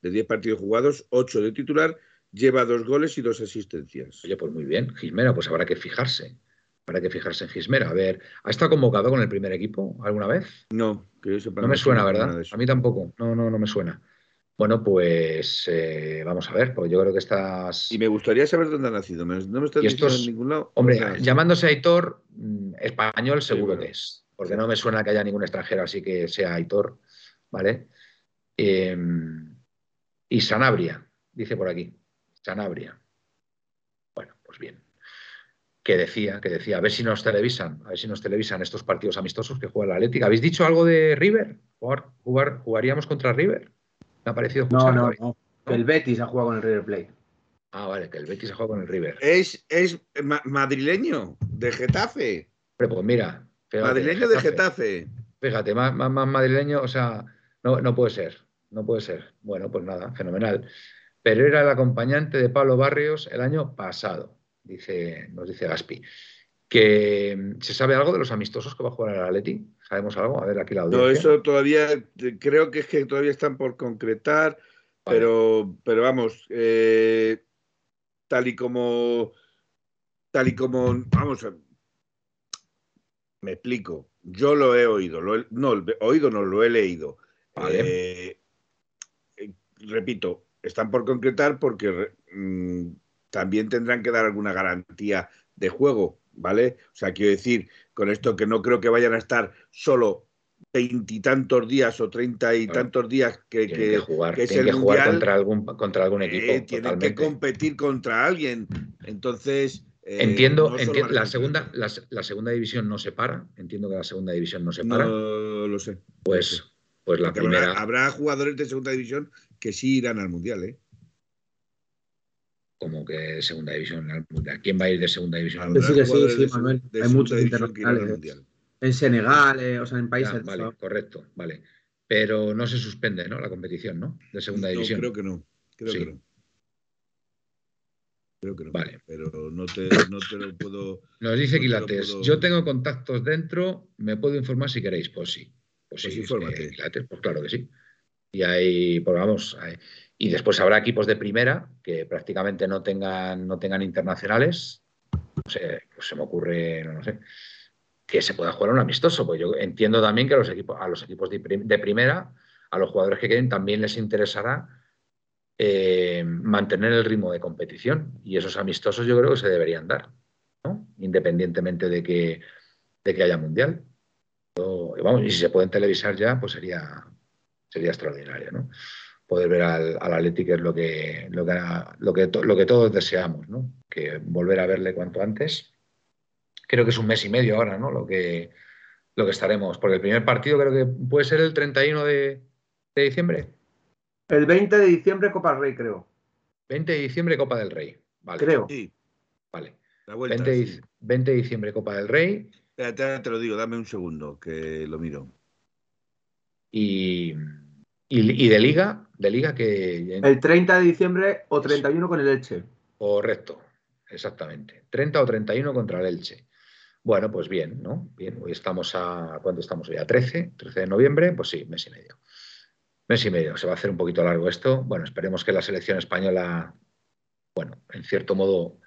De 10 partidos jugados, 8 de titular, lleva dos goles y dos asistencias. Oye, pues muy bien. Gismera, pues habrá que fijarse para que fijarse en Gismera. A ver, ¿ha estado convocado con el primer equipo alguna vez? No, que No me suena, ¿verdad? A mí tampoco. No, no, no me suena. Bueno, pues eh, vamos a ver, porque yo creo que estás. Y me gustaría saber dónde ha nacido. No me estás diciendo en ningún lado. Hombre, llamándose Aitor, mm, español seguro que es, porque no me suena que haya ningún extranjero así que sea Aitor, ¿vale? Em, y Sanabria, dice por aquí. Sanabria. Bueno, pues bien que decía, que decía, a ver si nos televisan, a ver si nos televisan estos partidos amistosos que juega la Atlética. ¿Habéis dicho algo de River? ¿Jugar, jugaríamos contra River? Me ha parecido No, no, no. el Betis ha jugado con el River Plate. Ah, vale, que el Betis ha jugado con el River. Es, es madrileño, de Getafe. Pero pues mira. madrileño de Getafe. Fíjate, más, más, madrileño, o sea, no, no puede ser, no puede ser. Bueno, pues nada, fenomenal. Pero era el acompañante de Pablo Barrios el año pasado dice, nos dice Gaspi. Que, mm, ¿Se sabe algo de los amistosos que va a jugar el Atleti? ¿Sabemos algo? A ver, aquí la audiencia. No, eso todavía, creo que es que todavía están por concretar, pero, pero vamos, eh, tal y como, tal y como, vamos, me explico, yo lo he oído, lo no, oído no, lo he leído. Eh, eh, repito, están por concretar porque mm, también tendrán que dar alguna garantía de juego, ¿vale? O sea, quiero decir, con esto que no creo que vayan a estar solo veintitantos días o treinta y tantos días que, que, jugar, que es el que jugar contra algún, contra algún equipo. Eh, tienen que competir contra alguien. Entonces. Eh, entiendo, la, segunda, la, segunda división no se para. Entiendo que la segunda división no se para. No lo sé. Pues, pues la primera. Habrá, jugadores de segunda división que sí irán al mundial, ¿eh? Como que segunda división al mundial. ¿Quién va a ir de segunda división al mundial? Sí, sí, sí, Manuel. Hay muchos internacionales. En Senegal, eh, o sea, en países. vale, correcto, vale. Pero no se suspende, ¿no? La competición, ¿no? De segunda división. Creo que no. Creo que no. Creo que no. Vale. Pero no te, no te lo puedo. Nos dice Quilates, yo tengo contactos dentro, me puedo informar si queréis. Pues sí. Pues, pues sí, Quilates, pues claro que sí. Y hay, pues vamos, y después habrá equipos de primera que prácticamente no tengan, no tengan internacionales. No pues se me ocurre, no, que se pueda jugar un amistoso. Pues yo entiendo también que a los equipos, a los equipos de, primera, a los jugadores que queden, también les interesará eh, mantener el ritmo de competición. Y esos amistosos yo creo que se deberían dar, independientemente de que, de que haya mundial. y si se pueden televisar ya, pues sería, sería extraordinario. ¿no? Poder ver al, al Atleti, que es lo que, lo que, lo que, lo que todos deseamos, ¿no? que volver a verle cuanto antes. Creo que es un mes y medio ahora, ¿no? Lo que, lo que estaremos. Porque el primer partido creo que puede ser el 31 de, de diciembre. El 20 de diciembre Copa del Rey, creo. 20 de diciembre Copa del Rey. Vale. Creo. Sí. Vale. 20, de diciembre Copa del Rey. Espérate, te lo digo, dame un segundo que lo miro. Y, y, de Liga, de Liga que. El 30 de diciembre o 31 con el Elche. Correcto, exactamente. 30 o 31 contra el Elche. Bueno, pues bien, ¿no? Bien, hoy estamos a. ¿Cuánto estamos hoy? A 13, 13 de noviembre, pues sí, mes y medio mes y medio. Se va a hacer un poquito largo esto. Bueno, esperemos que la selección española, bueno, en cierto modo,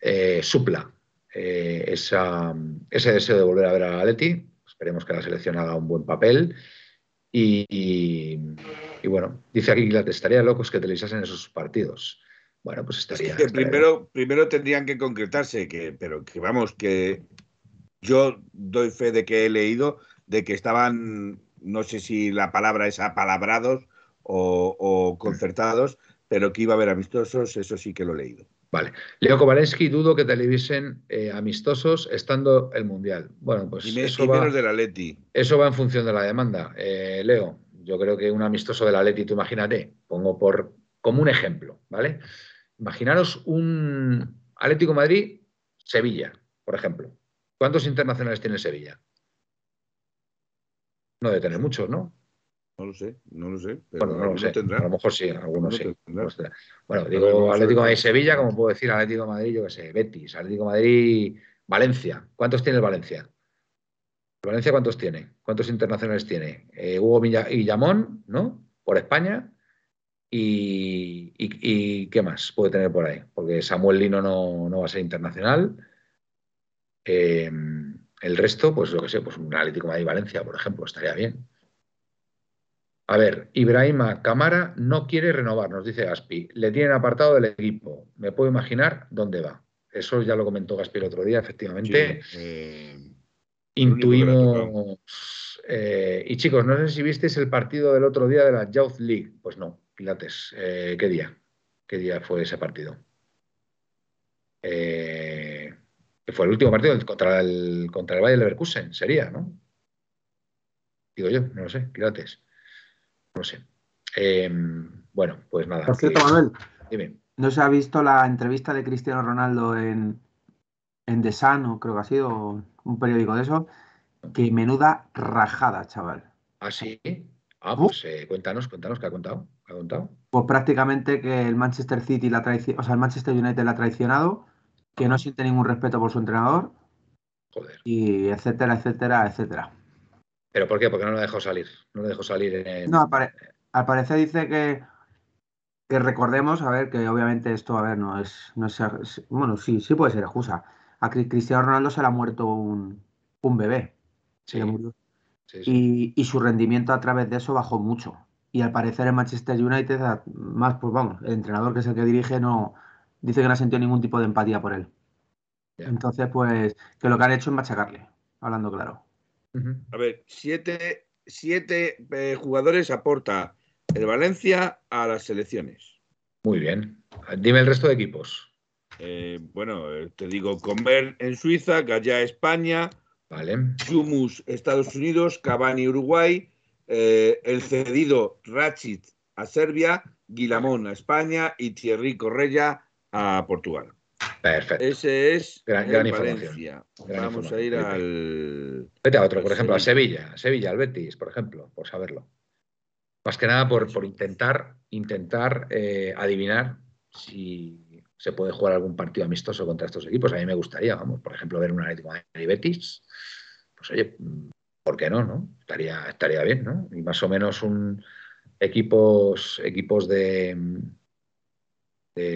eh, supla eh, ese deseo de volver a ver a Leti. Esperemos que la selección haga un buen papel. Y, bueno, dice aquí que estaría locos que televisasen esos partidos. Bueno, pues estaría. primero, primero tendrían que concretarse, que, pero que vamos, que yo doy fe de que he leído de que estaban no sé si la palabra es apalabrados o, concertados, pero que iba a haber amistosos, eso sí que lo he leído. Vale. Leo Kovalensky, dudo que televisen eh, amistosos estando el Mundial. Bueno, pues eso, va, de la Leti. eso va en función de la demanda. Eh, Leo, yo creo que un amistoso de la Leti, tú imagínate, pongo por como un ejemplo, ¿vale? Imaginaros un Atlético Madrid-Sevilla, por ejemplo. ¿Cuántos internacionales tiene Sevilla? No debe tener muchos, ¿no? No lo sé, no lo sé. bueno, no lo sé. A lo mejor sí, algunos sí. Bueno, digo Atlético Madrid-Sevilla, como puedo decir Atlético Madrid, yo qué sé, Betis, Atlético Madrid-Valencia. ¿Cuántos tiene el Valencia? ¿Valencia cuántos tiene? ¿Cuántos internacionales tiene? Eh, Hugo Guillamón, ¿no? Por España. Y, qué más puede tener por ahí? Porque Samuel Lino no, no va a ser internacional. Eh, el resto, pues lo que sé, pues un Atlético Madrid Valencia, por ejemplo, estaría bien. A ver, Ibrahima Camara no quiere renovar, nos dice Gaspi. Le tienen apartado del equipo. Me puedo imaginar dónde va. Eso ya lo comentó Gaspi el otro día, efectivamente. Eh, Intuimos. Eh, y chicos, no sé si visteis el partido del otro día de la Youth League. Pues no, Pilates. Eh, ¿Qué día? ¿Qué día fue ese partido? Eh, que fue el último partido contra el, contra el Bayern Leverkusen, sería, ¿no? Digo yo, no lo sé, Pilates. No sé. Em, bueno, pues nada. Por cierto, Manuel, dime. ¿no se ha visto la entrevista de Cristiano Ronaldo en, en The Sun, creo que ha sido un periódico de eso? Que menuda rajada, chaval. ¿Ah, sí? Ah, pues eh, cuéntanos, cuéntanos, ¿qué ha contado? ¿Qué ha contado? Pues prácticamente que el Manchester City la o sea, el Manchester United la ha traicionado que no siente ningún respeto por su entrenador. Joder. Y etcétera, etcétera, etcétera. ¿Pero por qué? Porque no lo dejó salir. No lo dejó salir en... No, al, parecer dice que, que recordemos, a ver, que obviamente esto, a ver, no es, no es, bueno, sí, sí puede ser excusa. A Cristiano Ronaldo se le ha muerto un, bebé. Se le murió. Y, y, su rendimiento a través de eso bajó mucho. Y al parecer en Manchester United, más, pues vamos, el entrenador que es el que dirige no, dice que no ha sentido ningún tipo de empatía por él. Entonces, pues, que lo que han hecho es machacarle, hablando claro. A ver, siete, siete eh, jugadores aporta el Valencia a las selecciones. Muy bien. Dime el resto de equipos. Eh, bueno, eh, te digo, Comer en Suiza, Gallá España, Vale. Sumus, Estados Unidos, Cavani, Uruguay, eh, el cedido Rachid a Serbia, Guilamón a España y Thierry Correia a Portugal. Perfecto. Ese es gran, Valencia. Vamos a ir al. Vete a otro, por ejemplo, a Sevilla, Sevilla, al Betis, por ejemplo, por saberlo. Más que nada por, por intentar, intentar eh, adivinar si se puede jugar algún partido amistoso contra estos equipos. A mí me gustaría, vamos, por ejemplo, ver un Atlético de Betis. Pues oye, ¿por qué no? no? Estaría, estaría bien, ¿no? Y más o menos un equipos, equipos de,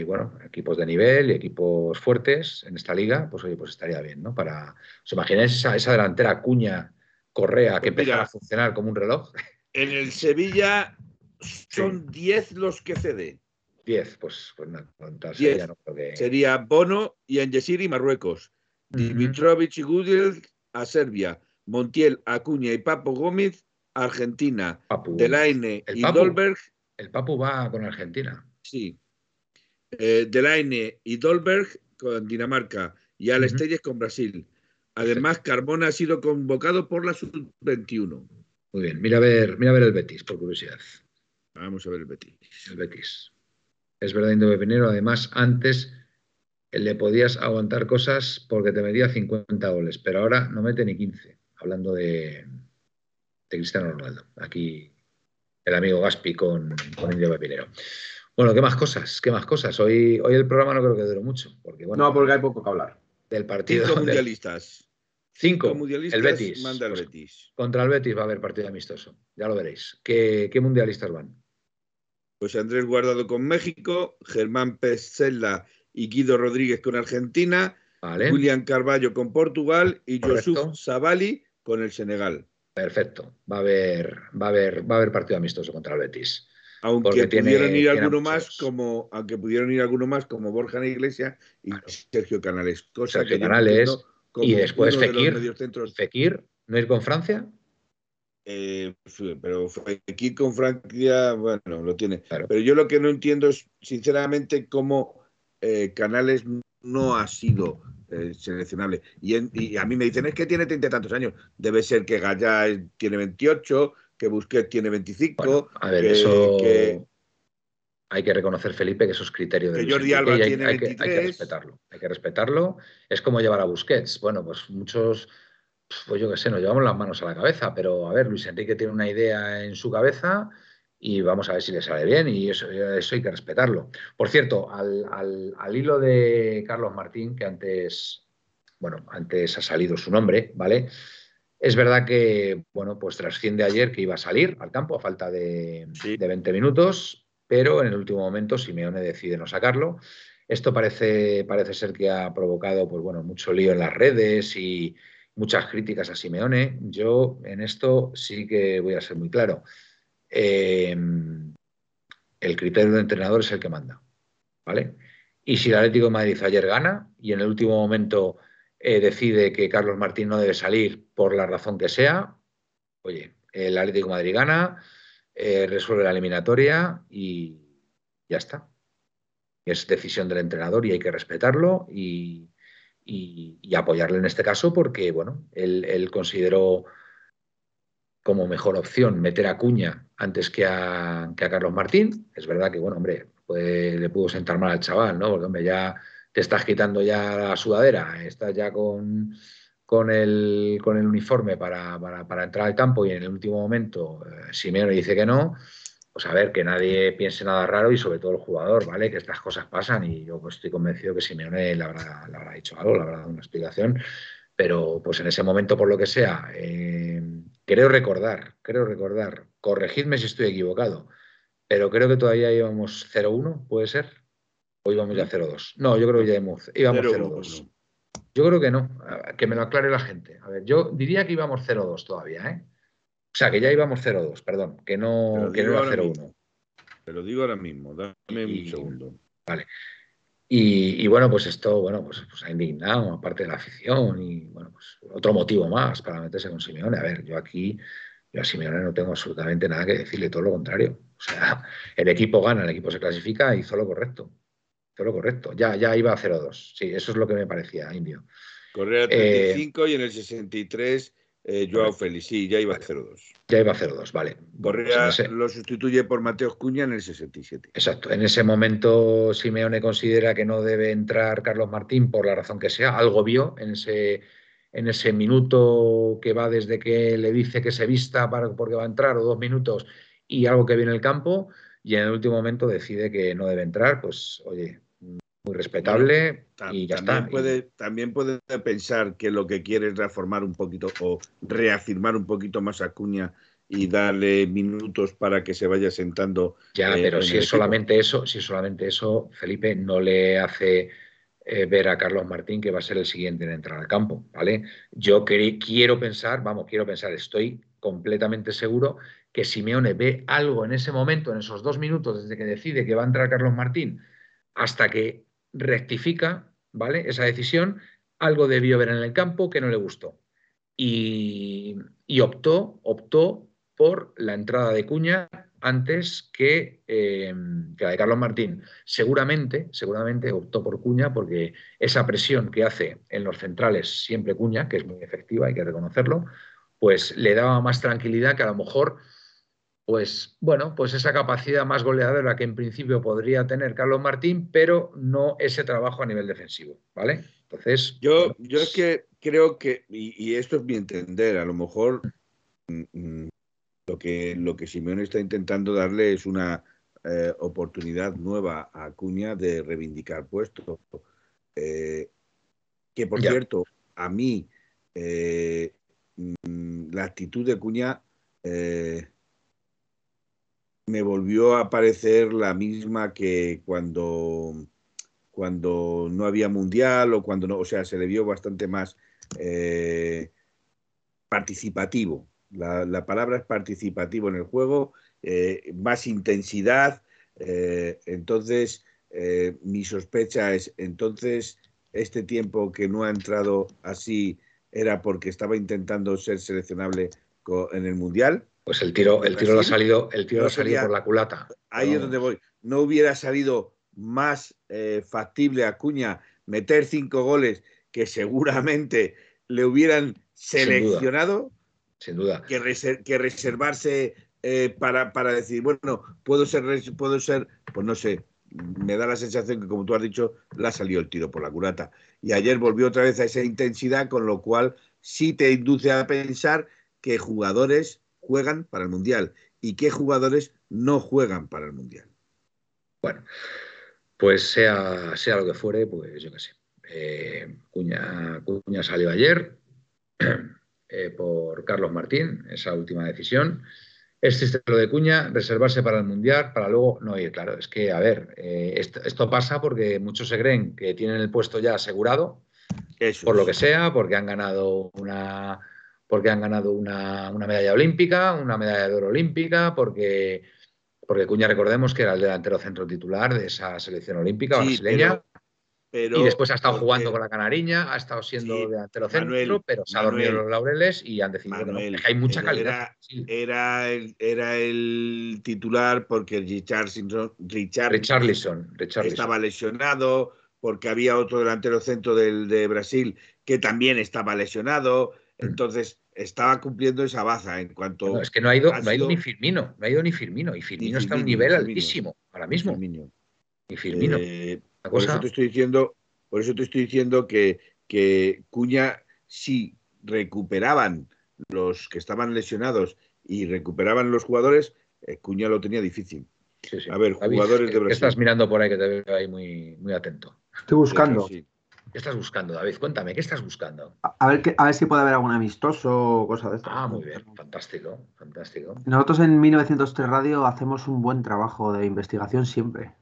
bueno, equipos de nivel y equipos fuertes en esta liga, pues oye, pues estaría bien, ¿no? Para, ¿os imagináis esa, esa delantera cuña Correa que pues empezara a funcionar como un reloj? En el Sevilla son 10 los que cede. 10, pues, pues no, Sería Bono y Angesiri Marruecos. Dimitrovic y Gudiel a Serbia. Montiel, Acuña y Papo Gómez, Argentina. Delaine y Dolberg. El Papu va con Argentina. Sí. Eh, Delaine y Dolberg con Dinamarca y Alex con Brasil. Además, Carbona ha sido convocado por la sub-21. Muy bien, mira a, ver, mira a ver el Betis, por curiosidad. Vamos a ver el Betis. El Betis. Es verdad, Indo Pinero, además, antes le podías aguantar cosas porque te metía 50 goles, pero ahora no mete ni 15. Hablando de, Cristiano Ronaldo. Aquí el amigo Gaspi con, con Indio Pepinero. Bueno, ¿qué más cosas? ¿Qué más cosas? Hoy, hoy el programa no creo que dure mucho. Porque, bueno, no, porque hay poco que hablar. Del partido. Cinco mundialistas. Cinco. mundialistas el Betis. Manda el pues Betis. Contra el Betis va a haber partido amistoso. Ya lo veréis. ¿Qué, mundialistas van? Pues Andrés Guardado con México, Germán Pezzella y Guido Rodríguez con Argentina, Julián Carballo con Portugal y Correcto. Savali con el Senegal. Perfecto. Va a haber, va a haber, va a haber partido amistoso contra el Betis. Aunque pudieron ir alguno más como, aunque pudieron ir alguno más como Borja Iglesia y Sergio Canales. Cosa Sergio Canales y después Fekir. Fekir, ¿no ir con Francia? Eh, pero Fekir con Francia, bueno, lo tiene. Pero yo lo que no entiendo es, sinceramente, cómo eh, Canales no ha sido eh, seleccionable. Y, a mí me dicen, es que tiene treinta y tantos años. Debe ser que Gaya tiene 28, que Busquets tiene 25. a ver, eso hay que reconocer, Felipe, que esos criterios de Jordi Alba hay, tiene que, respetarlo. Hay que respetarlo. Es como llevar a Busquets. Bueno, pues muchos, pues yo qué sé, nos llevamos las manos a la cabeza, pero a ver, Luis Enrique tiene una idea en su cabeza y vamos a ver si le sale bien y eso, eso hay que respetarlo. Por cierto, al, al hilo de Carlos Martín, que antes, bueno, antes ha salido su nombre, ¿vale? Es verdad que, bueno, pues trasciende ayer que iba a salir al campo a falta de, 20 minutos, pero en el último momento Simeone decide no sacarlo. Esto parece, parece ser que ha provocado, pues bueno, mucho lío en las redes y muchas críticas a Simeone. Yo en esto sí que voy a ser muy claro. Em, el criterio del entrenador es el que manda, ¿vale? Y si el Atlético de Madrid ayer gana y en el último momento eh, decide que Carlos Martín no debe salir por la razón que sea, oye, el Atlético Madrid gana, eh, resuelve la eliminatoria y ya está. Es decisión del entrenador y hay que respetarlo y, apoyarle en este caso porque, bueno, él, consideró como mejor opción meter a Cuña antes que a, Carlos Martín. Es verdad que, bueno, hombre, le pudo sentar mal al chaval, ¿no? Porque, hombre, ya te estás quitando ya la sudadera, estás ya con, con, el, con el uniforme para, entrar al campo y en el último momento eh, Simeone dice que no, pues a ver, que nadie piense nada raro y sobre todo el jugador, ¿vale? Que estas cosas pasan y yo pues, estoy convencido que Simeone le habrá, le habrá dicho algo, le habrá dado una explicación, pero pues en ese momento, por lo que sea, eh, creo recordar, creo recordar, corregidme si estoy equivocado, pero creo que todavía íbamos 0-1, ¿puede ser? ¿O íbamos ya 0-2? No, yo creo que ya íbamos, 0-2. Yo creo que no. Que me lo aclare la gente. A ver, yo diría que íbamos 0-2 todavía, ¿eh? O sea, que ya íbamos 0-2, perdón, que no, que no era 0-1. Te lo digo ahora mismo, dame un segundo. Vale. Y, bueno, pues esto, bueno, pues, pues, ha indignado aparte de la afición y bueno, pues otro motivo más para meterse con Simeone. A ver, yo aquí, yo a Simeone no tengo absolutamente nada que decirle, todo lo contrario. O sea, el equipo gana, el equipo se clasifica, hizo lo correcto lo correcto. Ya, ya iba a 0-2. Sí, eso es lo que me parecía, Indio. Correa 35 y en el 63 eh, Joao Félix, sí, ya iba a 0-2. Ya iba a 0-2, vale. Correa pues lo sustituye por Mateo Cuña en el 67. Exacto. En ese momento Simeone considera que no debe entrar Carlos Martín por la razón que sea. Algo vio en ese, en ese minuto que va desde que le dice que se vista para, porque va a entrar o dos minutos y algo que viene el campo y en el último momento decide que no debe entrar. Pues oye, muy respetable y ya también está. Puede, también puede pensar que lo que quiere es reformar un poquito o reafirmar un poquito más a Cuña y darle minutos para que se vaya sentando. Ya, eh, pero si es solamente eso, si es solamente eso, Felipe no le hace eh, ver a Carlos Martín que va a ser el siguiente en entrar al campo, ¿vale? Yo quiero pensar, vamos, quiero pensar, estoy completamente seguro que Simeone ve algo en ese momento, en esos dos minutos, desde que decide que va a entrar Carlos Martín, hasta que rectifica, ¿vale? Esa decisión, algo debió ver en el campo que no le gustó. Y, optó, optó por la entrada de Cuña antes que, eh, que, la de Carlos Martín. Seguramente, seguramente optó por Cuña porque esa presión que hace en los centrales siempre Cuña, que es muy efectiva, hay que reconocerlo, pues le daba más tranquilidad que a lo mejor pues bueno, pues esa capacidad más goleadora que en principio podría tener Carlos Martín, pero no ese trabajo a nivel defensivo, ¿vale? Entonces. Yo, yo es que creo que, y, esto es mi entender, a lo mejor mm, mm, lo que, lo que Simeone está intentando darle es una eh, oportunidad nueva a Cuña de reivindicar puesto. Eh, que por cierto, a mí eh, mm, la actitud de Cuña me volvió a parecer la misma que cuando, cuando no había mundial o cuando no, o sea, se le vio bastante más eh, participativo. La, palabra es participativo en el juego, eh, más intensidad. Eh, entonces, mi sospecha es, entonces, este tiempo que no ha entrado así era porque estaba intentando ser seleccionable en el mundial pues el tiro, el tiro lo ha salido, el tiro ha salido por la culata. Ahí es donde voy. No hubiera salido más eh, factible a Cuña meter cinco goles que seguramente le hubieran seleccionado. Sin duda. Que, reservarse eh, para, para, decir, bueno, puedo ser, puedo ser, pues no sé, me da la sensación que, como tú has dicho, le ha salido el tiro por la culata. Y ayer volvió otra vez a esa intensidad, con lo cual sí te induce a pensar que jugadores juegan para el Mundial y qué jugadores no juegan para el Mundial. Bueno, pues sea, sea lo que fuere, pues yo qué sé. Eh, Cuña, Cuña, salió ayer eh, por Carlos Martín, esa última decisión. Es triste lo de Cuña, reservarse para el Mundial, para luego no ir. Claro, es que, a ver, eh, esto, pasa porque muchos se creen que tienen el puesto ya asegurado, por lo que sea, porque han ganado una, porque han ganado una, medalla olímpica, una medalla de oro olímpica, porque, porque Cuña, recordemos que era el delantero centro titular de esa selección olímpica brasileña. y después ha estado jugando con la Canariña, ha estado siendo delantero centro, pero se ha dormido los laureles y han decidido que, hay mucha calidad. Era, el, era el titular porque Richardson, Richarlison, estaba lesionado, porque había otro delantero centro del, de Brasil que también estaba lesionado. Entonces, estaba cumpliendo esa baza en cuanto. es que no ha ido, no ha ido ni Firmino, no ha ido ni Firmino, y Firmino, está a un nivel altísimo ahora mismo. Ni Firmino. Eh, por eso te estoy diciendo, por eso te estoy diciendo que, que Cuña, si recuperaban los que estaban lesionados y recuperaban los jugadores, eh, Cuña lo tenía difícil. A ver, jugadores de Brasil. estás mirando por ahí que te veo ahí muy, muy atento? Estoy buscando. ¿Qué estás buscando, David? Cuéntame, ¿qué estás buscando? A, ver, a ver si puede haber algún amistoso o cosa de esto. Ah, muy bien, fantástico, fantástico. Nosotros en 1903 Radio hacemos un buen trabajo de investigación siempre.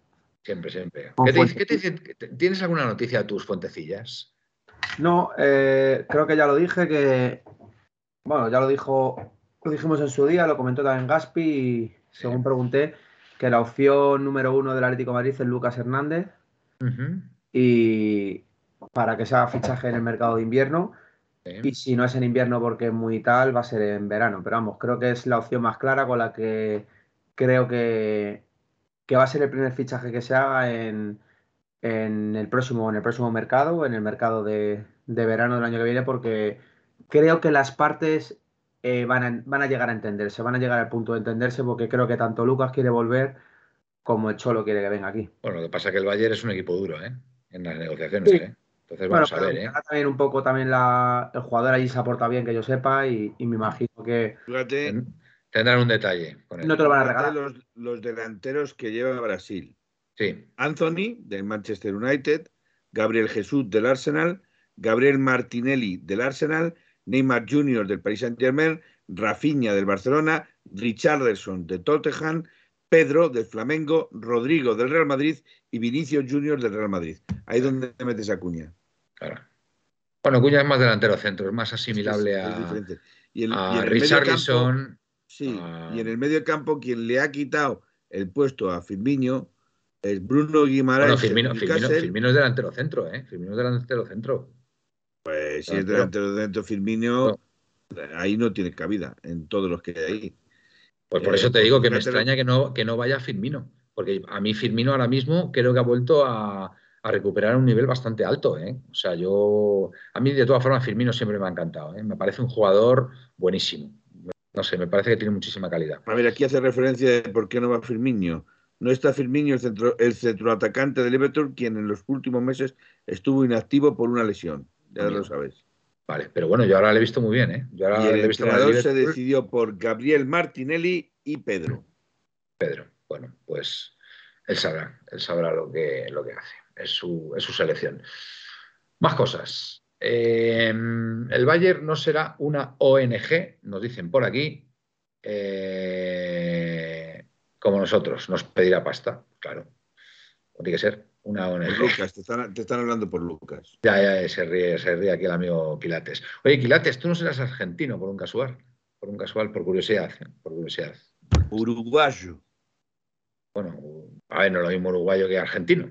Siempre, siempre. ¿Qué te, dicen? ¿Tienes alguna noticia de tus fuentecillas? No, eh, creo que ya lo dije, que. Bueno, ya lo dijo. Lo dijimos en su día, lo comentó también Gaspi, y según pregunté, que la opción número uno del Atlético de Madrid es Lucas Hernández. Y, para que sea fichaje en el mercado de invierno. Y si no es en invierno porque es muy tal, va a ser en verano. Pero vamos, creo que es la opción más clara con la que creo que, que va a ser el primer fichaje que se haga en, en el próximo, en el próximo mercado, en el mercado de, verano del año que viene, porque creo que las partes eh, van, a, van, a, llegar a entenderse, van a llegar al punto de entenderse, porque creo que tanto Lucas quiere volver como el Cholo quiere que venga aquí. Bueno, lo que pasa es que el Bayern es un equipo duro, ¿eh? En las negociaciones, ¿eh? Entonces vamos a ver, ¿eh? También un poco también la, el jugador allí se aporta bien, que yo sepa, y, me imagino que. Tendrán un detalle. No te lo van a regalar. Los, los delanteros que lleva Brasil. Sí. Anthony, del Manchester United, Gabriel Jesús, del Arsenal, Gabriel Martinelli, del Arsenal, Neymar Jr., del Paris Saint-Germain, Rafinha, del Barcelona, Richarlison, de Tottenham, Pedro, del Flamengo, Rodrigo, del Real Madrid y Vinicio Jr., del Real Madrid. Ahí es donde metes a Cuña. Claro. Bueno, Cuña es más delantero centro, es más asimilable a, y el, a Richarlison. Sí, y en el medio campo quien le ha quitado el puesto a Firmino es Bruno Guimaraes. Firmino, Firmino, es delantero centro, ¿eh? Firmino es delantero centro. Pues si es delantero centro Firmino, ahí no tiene cabida en todos los que hay ahí. Pues por eso te digo que me extraña que no, que no vaya Firmino, porque a mí Firmino ahora mismo creo que ha vuelto a, recuperar un nivel bastante alto. ¿eh? O sea, yo, a mí de todas formas Firmino siempre me ha encantado. ¿eh? Me parece un jugador buenísimo. No sé, me parece que tiene muchísima calidad. A ver, aquí hace referencia de por qué no va Firmino. No está Firmino, el, centro, el centroatacante del Liverpool, quien en los últimos meses estuvo inactivo por una lesión. Ya lo sabes. Vale, pero bueno, yo ahora le he visto muy bien, ¿eh? Yo ahora y el he visto entrenador se decidió por Gabriel Martinelli y Pedro. Pedro, bueno, pues él sabrá, él sabrá lo que, lo que hace. Es su, es su selección. Más cosas. Eh, el Bayern no será una ONG, nos dicen por aquí. Eh, como nosotros, nos pedirá pasta, claro. Tiene que ser una ONG. Lucas, te están, hablando por Lucas. Ya, ya, se ríe, se ríe aquí el amigo Quilates. Oye, Quilates, tú no serás argentino por un casual, por un casual, por curiosidad, por curiosidad. Uruguayo. Bueno, a ver, no lo mismo uruguayo que argentino.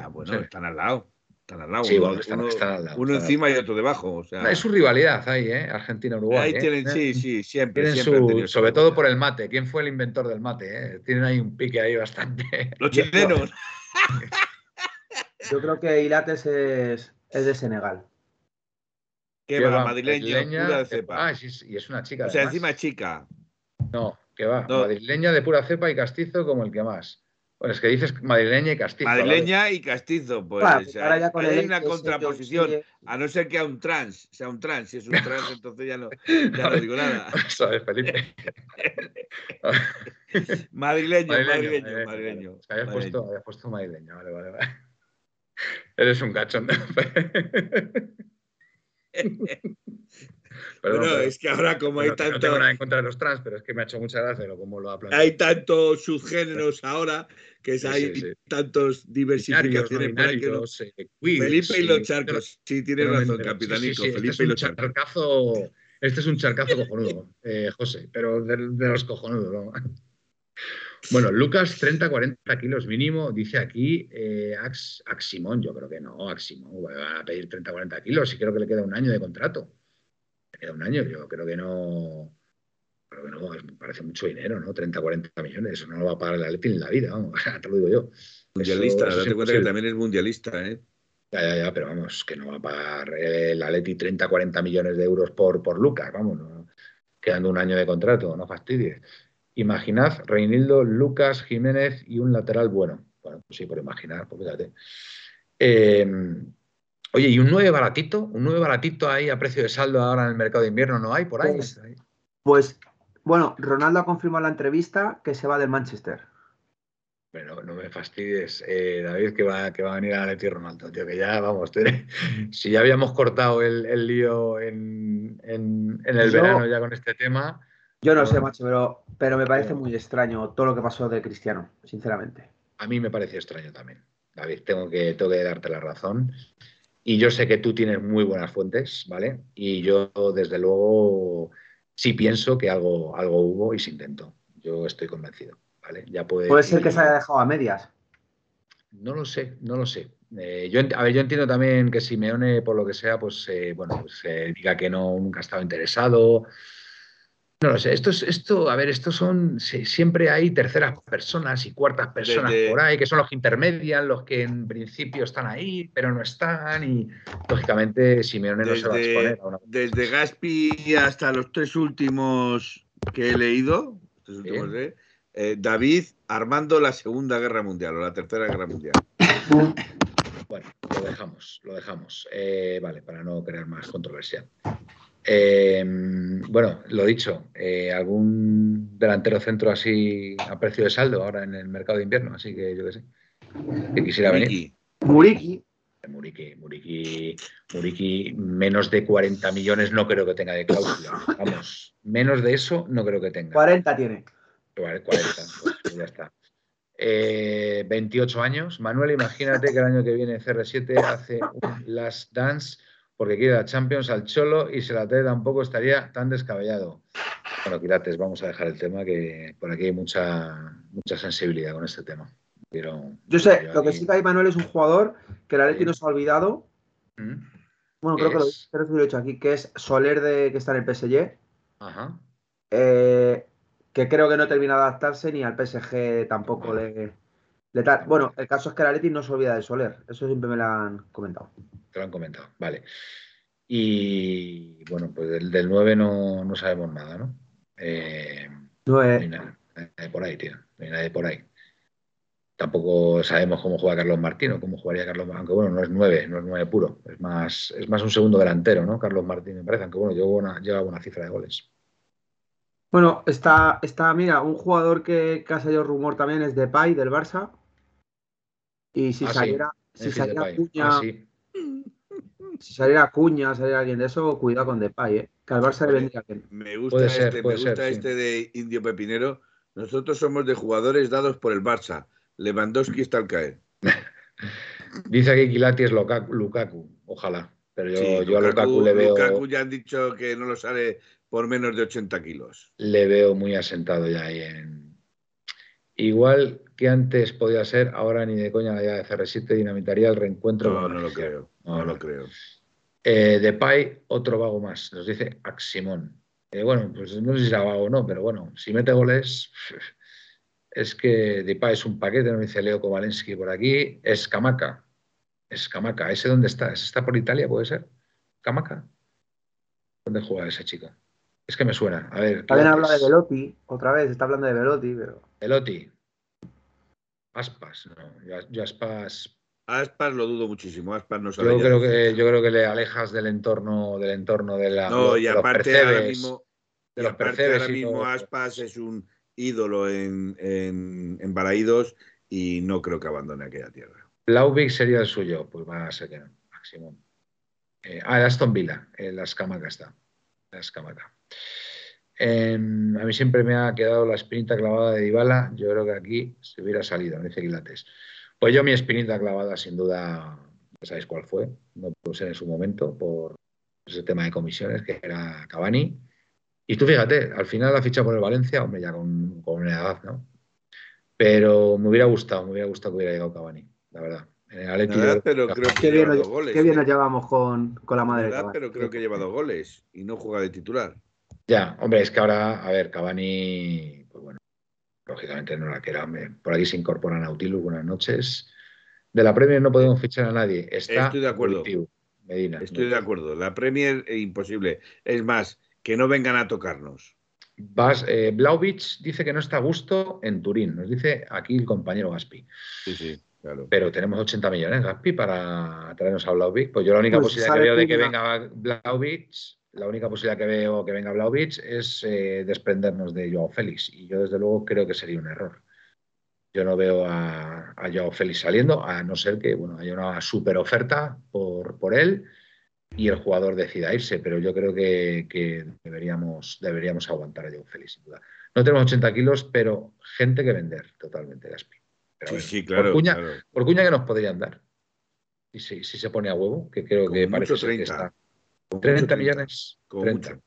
Ah, bueno, están al lado. Están al lado. Sí, uno, están, al lado. Uno encima y otro debajo. O sea... Es su rivalidad ahí, ¿eh? Argentina-Uruguay. Ahí ¿eh? tienen, sí, sí, siempre. siempre sobre todo por el mate. ¿Quién fue el inventor del mate? Eh? Tienen ahí un pique ahí bastante. Los chilenos. Yo creo que Ilates es, es de Senegal. ¿Qué va? Madrileña, pura de cepa. Ah, sí, y es una chica. O sea, encima es chica. No, que va. Madrileña de pura cepa y castizo como el que más. Pues es que dices madrileña y castizo. Madrileña y castizo, pues. ahora ya con hay una contraposición, a no ser que a un trans, sea un trans. Si es un trans, entonces ya no, ya no digo nada. ¿Sabes, Felipe? madrileño, madrileño, madrileño. Habías, Puesto, habías puesto madrileño, vale, vale, vale. Eres un cachón. Pero es que ahora como hay tanto... No tengo nada en contra de los trans, pero es que me ha hecho mucha gracia como lo ha planteado. Hay tantos subgéneros ahora que hay tantos diversificaciones no... Eh, Felipe y los charcos. Sí, tienes razón, capitanico. Felipe este y los charcos. Este es un charcazo cojonudo, eh, José, pero de, los cojonudos, ¿no? Bueno, Lucas, 30-40 kilos mínimo, dice aquí eh, Aximón. Yo creo que no, Aximón va a pedir 30-40 kilos y creo que le queda un año de contrato. Queda un año, yo creo que no. Creo que no, me parece mucho dinero, ¿no? 30-40 millones, eso no lo va a pagar el Atleti en la vida, vamos, te lo digo yo. Mundialista, date cuenta que también es mundialista, ¿eh? Ya, ya, ya, pero vamos, que no va a pagar el Atleti 30-40 millones de euros por, por Lucas, vamos, quedando un año de contrato, no fastidies. Imaginad Reinildo, Lucas, Jiménez y un lateral bueno. Bueno, pues sí, por imaginar, pues fíjate. Em, oye, ¿y un 9 baratito? ¿Un 9 baratito ahí a precio de saldo ahora en el mercado de invierno no hay por ahí? Pues, pues bueno, Ronaldo ha confirmado en la entrevista que se va del Manchester. Bueno, no me fastidies, eh, David, que va, que va a venir a Leti Ronaldo, tío, que ya, vamos, si ya habíamos cortado el, lío en, el verano ya con este tema, yo no sé, macho, pero, pero me parece muy extraño todo lo que pasó de Cristiano, sinceramente. A mí me parece extraño también. David, tengo que, tengo que darte la razón. Y yo sé que tú tienes muy buenas fuentes, ¿vale? Y yo, desde luego, sí pienso que algo, algo hubo y se intentó. Yo estoy convencido, ¿vale? Ya puede, puede ser que se haya dejado a medias. No lo sé, no lo sé. Eh, yo, a ver, yo entiendo también que Simeone, por lo que sea, pues, eh, bueno, pues, diga que no, nunca ha estado interesado, No lo sé, esto, es, esto, a ver, esto son, siempre hay terceras personas y cuartas personas por ahí, que son los que intermedian, los que en principio están ahí, pero no están, y lógicamente Simeone no se va a exponer a una... Desde Gaspi hasta los tres últimos que he leído, ¿eh? Eh, David armando la Segunda Guerra Mundial o la Tercera Guerra Mundial. Bueno, lo dejamos, lo dejamos. Eh, vale, para no crear más controversia. Em, bueno, lo dicho, eh, algún delantero centro así a precio de saldo ahora en el mercado de invierno, así que yo qué sé, que quisiera venir. Muriki. Muriki, Muriki, Muriki, menos de 40 millones no creo que tenga de cláusula. Vamos, menos de eso no creo que tenga. 40 tiene. 40, pues ya está. 28 eh, años. Manuel, imagínate que el año que viene CR7 hace un Last Dance porque quiere la Champions al Cholo y se la trae tampoco estaría tan descabellado. Bueno, Quilates, vamos a dejar el tema que por aquí hay mucha, mucha sensibilidad con este tema. Pero, yo sé, lo que sí que hay, Manuel, es un jugador que la Leti nos ha olvidado. ¿Mm? Bueno, creo que lo, he hecho aquí, que es Soler de que está en el PSG. Ajá. Eh, que creo que no termina de adaptarse ni al PSG tampoco le, Bueno, el caso es que la Leti no se olvida de Soler. Eso siempre me lo han comentado. Te lo han comentado, vale. Y bueno, pues del, 9 no, no, sabemos nada, ¿no? Eh, no, hay nada, por ahí, tío. No hay nadie por ahí. Tampoco sabemos cómo juega Carlos Martín o cómo jugaría Carlos Martín, aunque bueno, no es 9, no es 9 puro. Es más, es más un segundo delantero, ¿no? Carlos Martín, me parece, aunque bueno, lleva una, lleva una cifra de goles. Bueno, está, está, mira, un jugador que, que ha salido rumor también es Depay del Barça. Y si ah, saliera, si saliera ah, si saliera Cuña, saliera alguien de eso, cuidado con Depay, ¿eh? que al Barça le vendría bien. Me gusta, este, me gusta este de Indio Pepinero. Nosotros somos de jugadores dados por el Barça. Lewandowski está al caer. Dice que Kilati es Lukaku, ojalá. Pero yo, yo a Lukaku le veo. Lukaku ya han dicho que no lo sale por menos de 80 kilos. Le veo muy asentado ya ahí en. Igual que antes podía ser, ahora ni de coña la idea de CR7 dinamitaría el reencuentro. No, no lo creo. No, lo creo. Eh, Depay, otro vago más, nos dice Aximón. Eh, bueno, pues no sé si será vago o no, pero bueno, si mete goles, es que Depay es un paquete, nos dice Leo Kovalensky por aquí. Es Camaca. Es Camaca. ¿Ese dónde está? ¿Ese está por Italia, puede ser? ¿Camaca? ¿Dónde juega ese chico? Es que me suena. A ver. También habla de Velotti, otra vez, está hablando de Velotti, pero. Velotti. Aspas, no. Yo, Aspas. Aspas lo dudo muchísimo. Aspas no sabe. Yo creo que yo creo que le alejas del entorno del entorno de la. No, y aparte ahora mismo. De los aparte ahora mismo Aspas es un ídolo en, en, en Balaídos y no creo que abandone aquella tierra. Laubig sería el suyo, pues va a ser que no, máximo. Eh, ah, el Aston Villa, el Ascamaca está. El Ascamaca. Em, a mí siempre me ha quedado la espinita clavada de Dybala. Yo creo que aquí se hubiera salido, me dice Quilates. Pues yo mi espinita clavada, sin duda, ya sabéis cuál fue. No puse en su momento por ese tema de comisiones, que era Cavani. Y tú fíjate, al final la ficha por el Valencia, hombre, ya con, con una edad, ¿no? Pero me hubiera gustado, me hubiera gustado que hubiera llegado Cavani, la verdad. En pero creo que qué bien, goles. Qué bien nos llevamos con, con la madre. Verdad, pero creo que lleva dos goles y no juega de titular. Ya, hombre, es que ahora, a ver, Cavani, pues bueno, lógicamente no la queda. Por aquí se incorpora Nautilus, buenas noches. De la Premier no podemos fichar a nadie. Está Estoy de acuerdo. Medina, Estoy de acuerdo. La Premier es imposible. Es más, que no vengan a tocarnos. Vas, eh, dice que no está a gusto en Turín, nos dice aquí el compañero Gaspi. Sí, sí, claro. Pero tenemos 80 millones, Gaspi, para traernos a Blaovic. Pues yo la única pues posibilidad que veo de que venga Blaovic la única posibilidad que veo que venga Blaovic es eh, desprendernos de Joao Félix. Y yo, desde luego, creo que sería un error. Yo no veo a, a Joao Félix saliendo, a no ser que bueno, haya una super oferta por, por él y el jugador decida irse. Pero yo creo que, deberíamos, deberíamos aguantar a Joao Félix, sin duda. No tenemos 80 kilos, pero gente que vender totalmente, Gaspi. sí, sí, claro por, cuña, por cuña que nos podrían dar. Y si, si se pone a huevo, que creo que parece que está 30 millones. 30.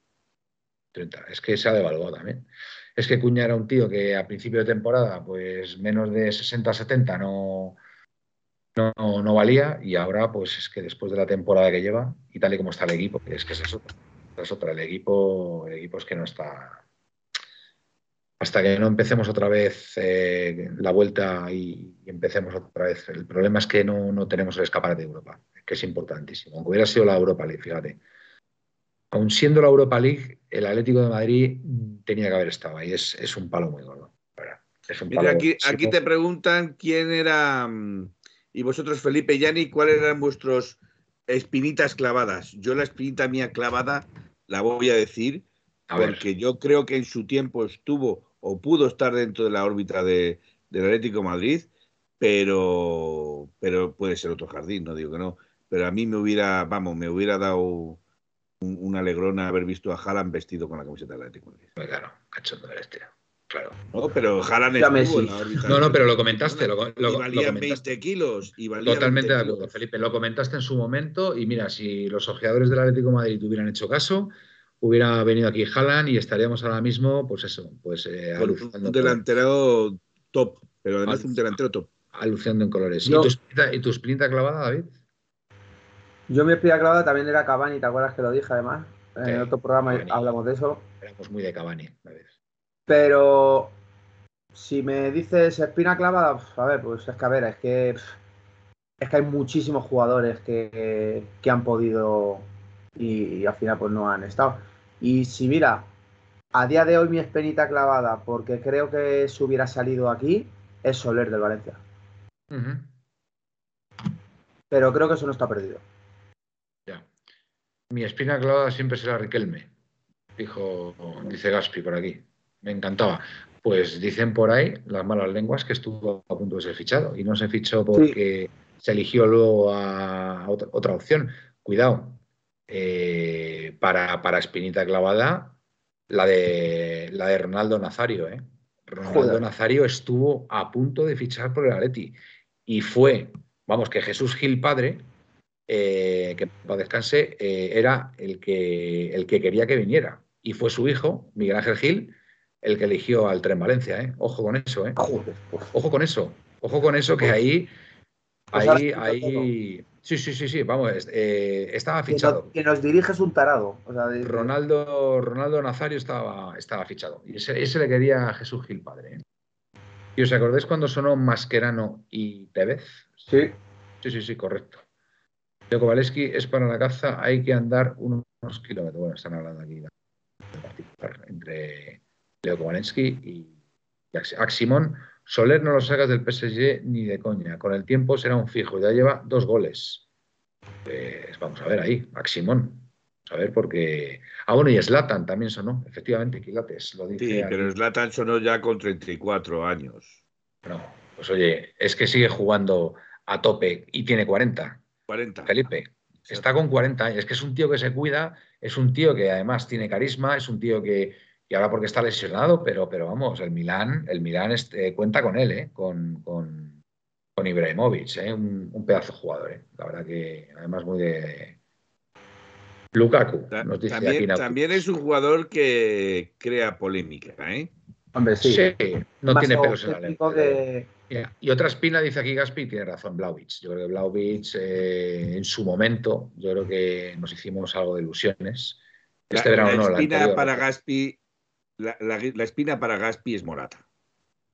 30. Es que se ha devaluado también. Es que Cuña era un tío que a principio de temporada, pues menos de 60, 70 no, no, no, valía y ahora, pues es que después de la temporada que lleva y tal y como está el equipo, es que es eso. Es otra. El equipo, el equipo es que no está, hasta que no empecemos otra vez eh, la vuelta y, empecemos otra vez. El problema es que no, tenemos el escaparate de Europa, que es importantísimo. Aunque hubiera sido la Europa League, fíjate. Aun siendo la Europa League, el Atlético de Madrid tenía que haber estado ahí. Es, un palo muy gordo. aquí, aquí, te preguntan quién era, mm, y vosotros, Felipe y Yanni, cuáles eran vuestros espinitas clavadas. Yo la espinita mía clavada la voy a decir porque yo creo que en su tiempo estuvo o pudo estar dentro de la órbita de, del Atlético Madrid, pero, pero puede ser otro jardín, no digo que no. Pero a mí me hubiera, vamos, me hubiera dado un, un alegrón haber visto a Haaland vestido con la camiseta del Atlético Madrid. Pues claro, cachondo del este. Claro. No, pero Haaland estuvo en la órbita. No, no, pero lo comentaste. Lo, y valía 20 kilos. Y valía Totalmente de acuerdo, Felipe. Lo comentaste en su momento y mira, si los ojeadores del Atlético Madrid hubieran hecho caso, hubiera venido aquí Haaland y estaríamos ahora mismo, pues eso, pues eh, Un delantero top, pero además un delantero top. Alucinando en colores. ¿Y, tu espinita, clavada, David? Yo mi espinita clavada también era Cavani, ¿te acuerdas que lo dije además? En otro programa hablamos de eso. Éramos muy de Cavani, David. Pero si me dices espina clavada, a ver, pues es que a ver, es que es que hay muchísimos jugadores que, que han podido y, al final pues no han estado. Y si mira, a día de hoy mi espinita clavada, porque creo que se hubiera salido aquí, es Soler del Valencia. Pero creo que eso no está perdido. Ya. Mi espina clavada siempre será Riquelme, dijo, dice Gaspi por aquí. Me encantaba. Pues dicen por ahí las malas lenguas que estuvo a punto de ser fichado y no se fichó porque se eligió luego a otra opción. Cuidado, eh, para, para Espinita Clavada, la de, la de Ronaldo Nazario. ¿eh? Ronaldo Nazario estuvo a punto de fichar por el Atleti y fue, vamos, que Jesús Gil padre, eh, que para descanse, era el que, el que quería que viniera. Y fue su hijo, Miguel Ángel Gil, el que eligió al Tren Valencia. Ojo con eso. Ojo con eso. Ojo con eso, que ahí, pues ahí, ahí, Sí, sí, sí, sí, vamos, eh, estaba fichado. Que nos, dirige es un tarado. Ronaldo, Ronaldo Nazario estaba, estaba fichado. Y ese, le quería a Jesús Gil padre. ¿eh? ¿Y os acordáis cuando sonó Mascherano y Tevez? Sí. Sí, sí, sí, correcto. Leo Kowaleski es para la caza, hay que andar unos, kilómetros. Bueno, están hablando aquí de entre Leo Kowaleski y Aximón. Soler no lo sacas del PSG ni de coña. Con el tiempo será un fijo. Ya lleva dos goles. Pues vamos a ver ahí, Maximón. A ver porque. Ah, bueno, y Slatan también sonó, efectivamente, Quilates. Lo dice sí, pero Slatan sonó ya con 34 años. No, pues oye, es que sigue jugando a tope y tiene 40. 40. Felipe, está con 40 años. Es que es un tío que se cuida, es un tío que además tiene carisma, es un tío que, y ahora porque está lesionado, pero, pero vamos, el Milán, el Milán este, cuenta con él, ¿eh? con, con, con Ibrahimovic, ¿eh? un, pedazo de jugador, ¿eh? la verdad que además muy de... Lukaku, nos dice también, también es un jugador que crea polémica, ¿eh? Hombre, sí. no tiene pelos en la lengua. Y otra espina, dice aquí Gaspi, tiene razón, Blauvich. Yo creo que Blauvich en su momento, yo creo que nos hicimos algo de ilusiones. Este la, verano la espina para Gaspi la, espina para Gaspi es Morata.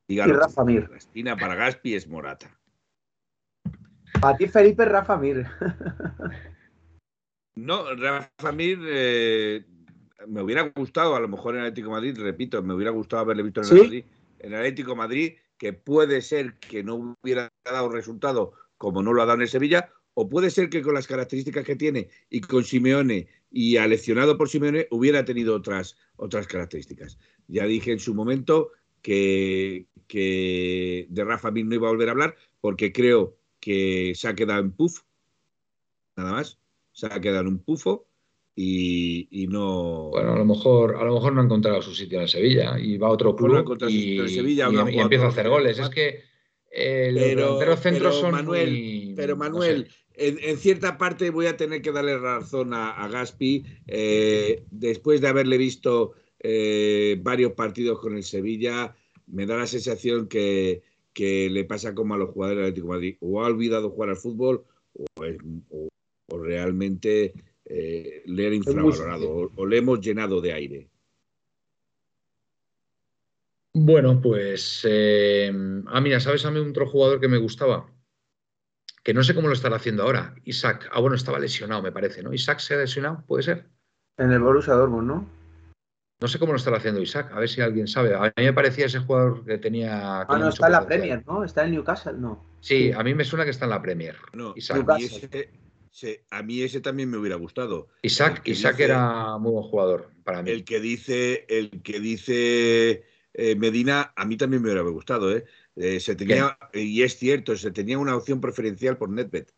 y Rafa Mir. La espina para Gaspi es Morata. Para ti, Felipe, Rafa Mir. no, Rafa Mir eh, me hubiera gustado, a lo mejor en Atlético Madrid, repito, me hubiera gustado haberle visto en el, Madrid, en Atlético Madrid, que puede ser que no hubiera dado resultado como no lo ha dado en el Sevilla, o puede ser que con las características que tiene y con Simeone y aleccionado por Simeone hubiera tenido otras, otras características. Ya dije en su momento que, que de Rafa Mir no iba a volver a hablar porque creo que se ha quedado en puff, nada más, se ha quedado en un pufo y, no. Bueno, a lo mejor, a lo mejor no ha encontrado su sitio en Sevilla y va a otro club y, empieza a hacer goles. Es que el pero, centros son Manuel, pero Manuel, en, cierta parte voy a tener que darle razón a, Gaspi eh, después de haberle visto eh, varios partidos con el Sevilla. Me da la sensación que, le pasa como a los jugadores del Atlético de Madrid. O ha olvidado jugar al fútbol o, realmente eh, le han infravalorado o, le hemos llenado de aire. Bueno, pues. Eh, ah, mira, ¿sabes a mí otro jugador que me gustaba? Que no sé cómo lo estará haciendo ahora. Isaac. Ah, bueno, estaba lesionado, me parece, ¿no? Isaac se ha lesionado, ¿puede ser? En el Borussia Dortmund, ¿no? No sé cómo lo estará haciendo Isaac, a ver si alguien sabe. A mí me parecía ese jugador que tenía. Ah, no, está en la Premier, ¿no? Está en Newcastle, ¿no? Sí, a mí me suena que está en la Premier. No, Isaac. A mí, ese, también me hubiera gustado. Isaac, Isaac era muy buen jugador para mí. El que dice, el que dice eh, Medina, a mí también me hubiera gustado, ¿eh? Eh se tenía, y es cierto, se tenía una opción preferencial por NetBet.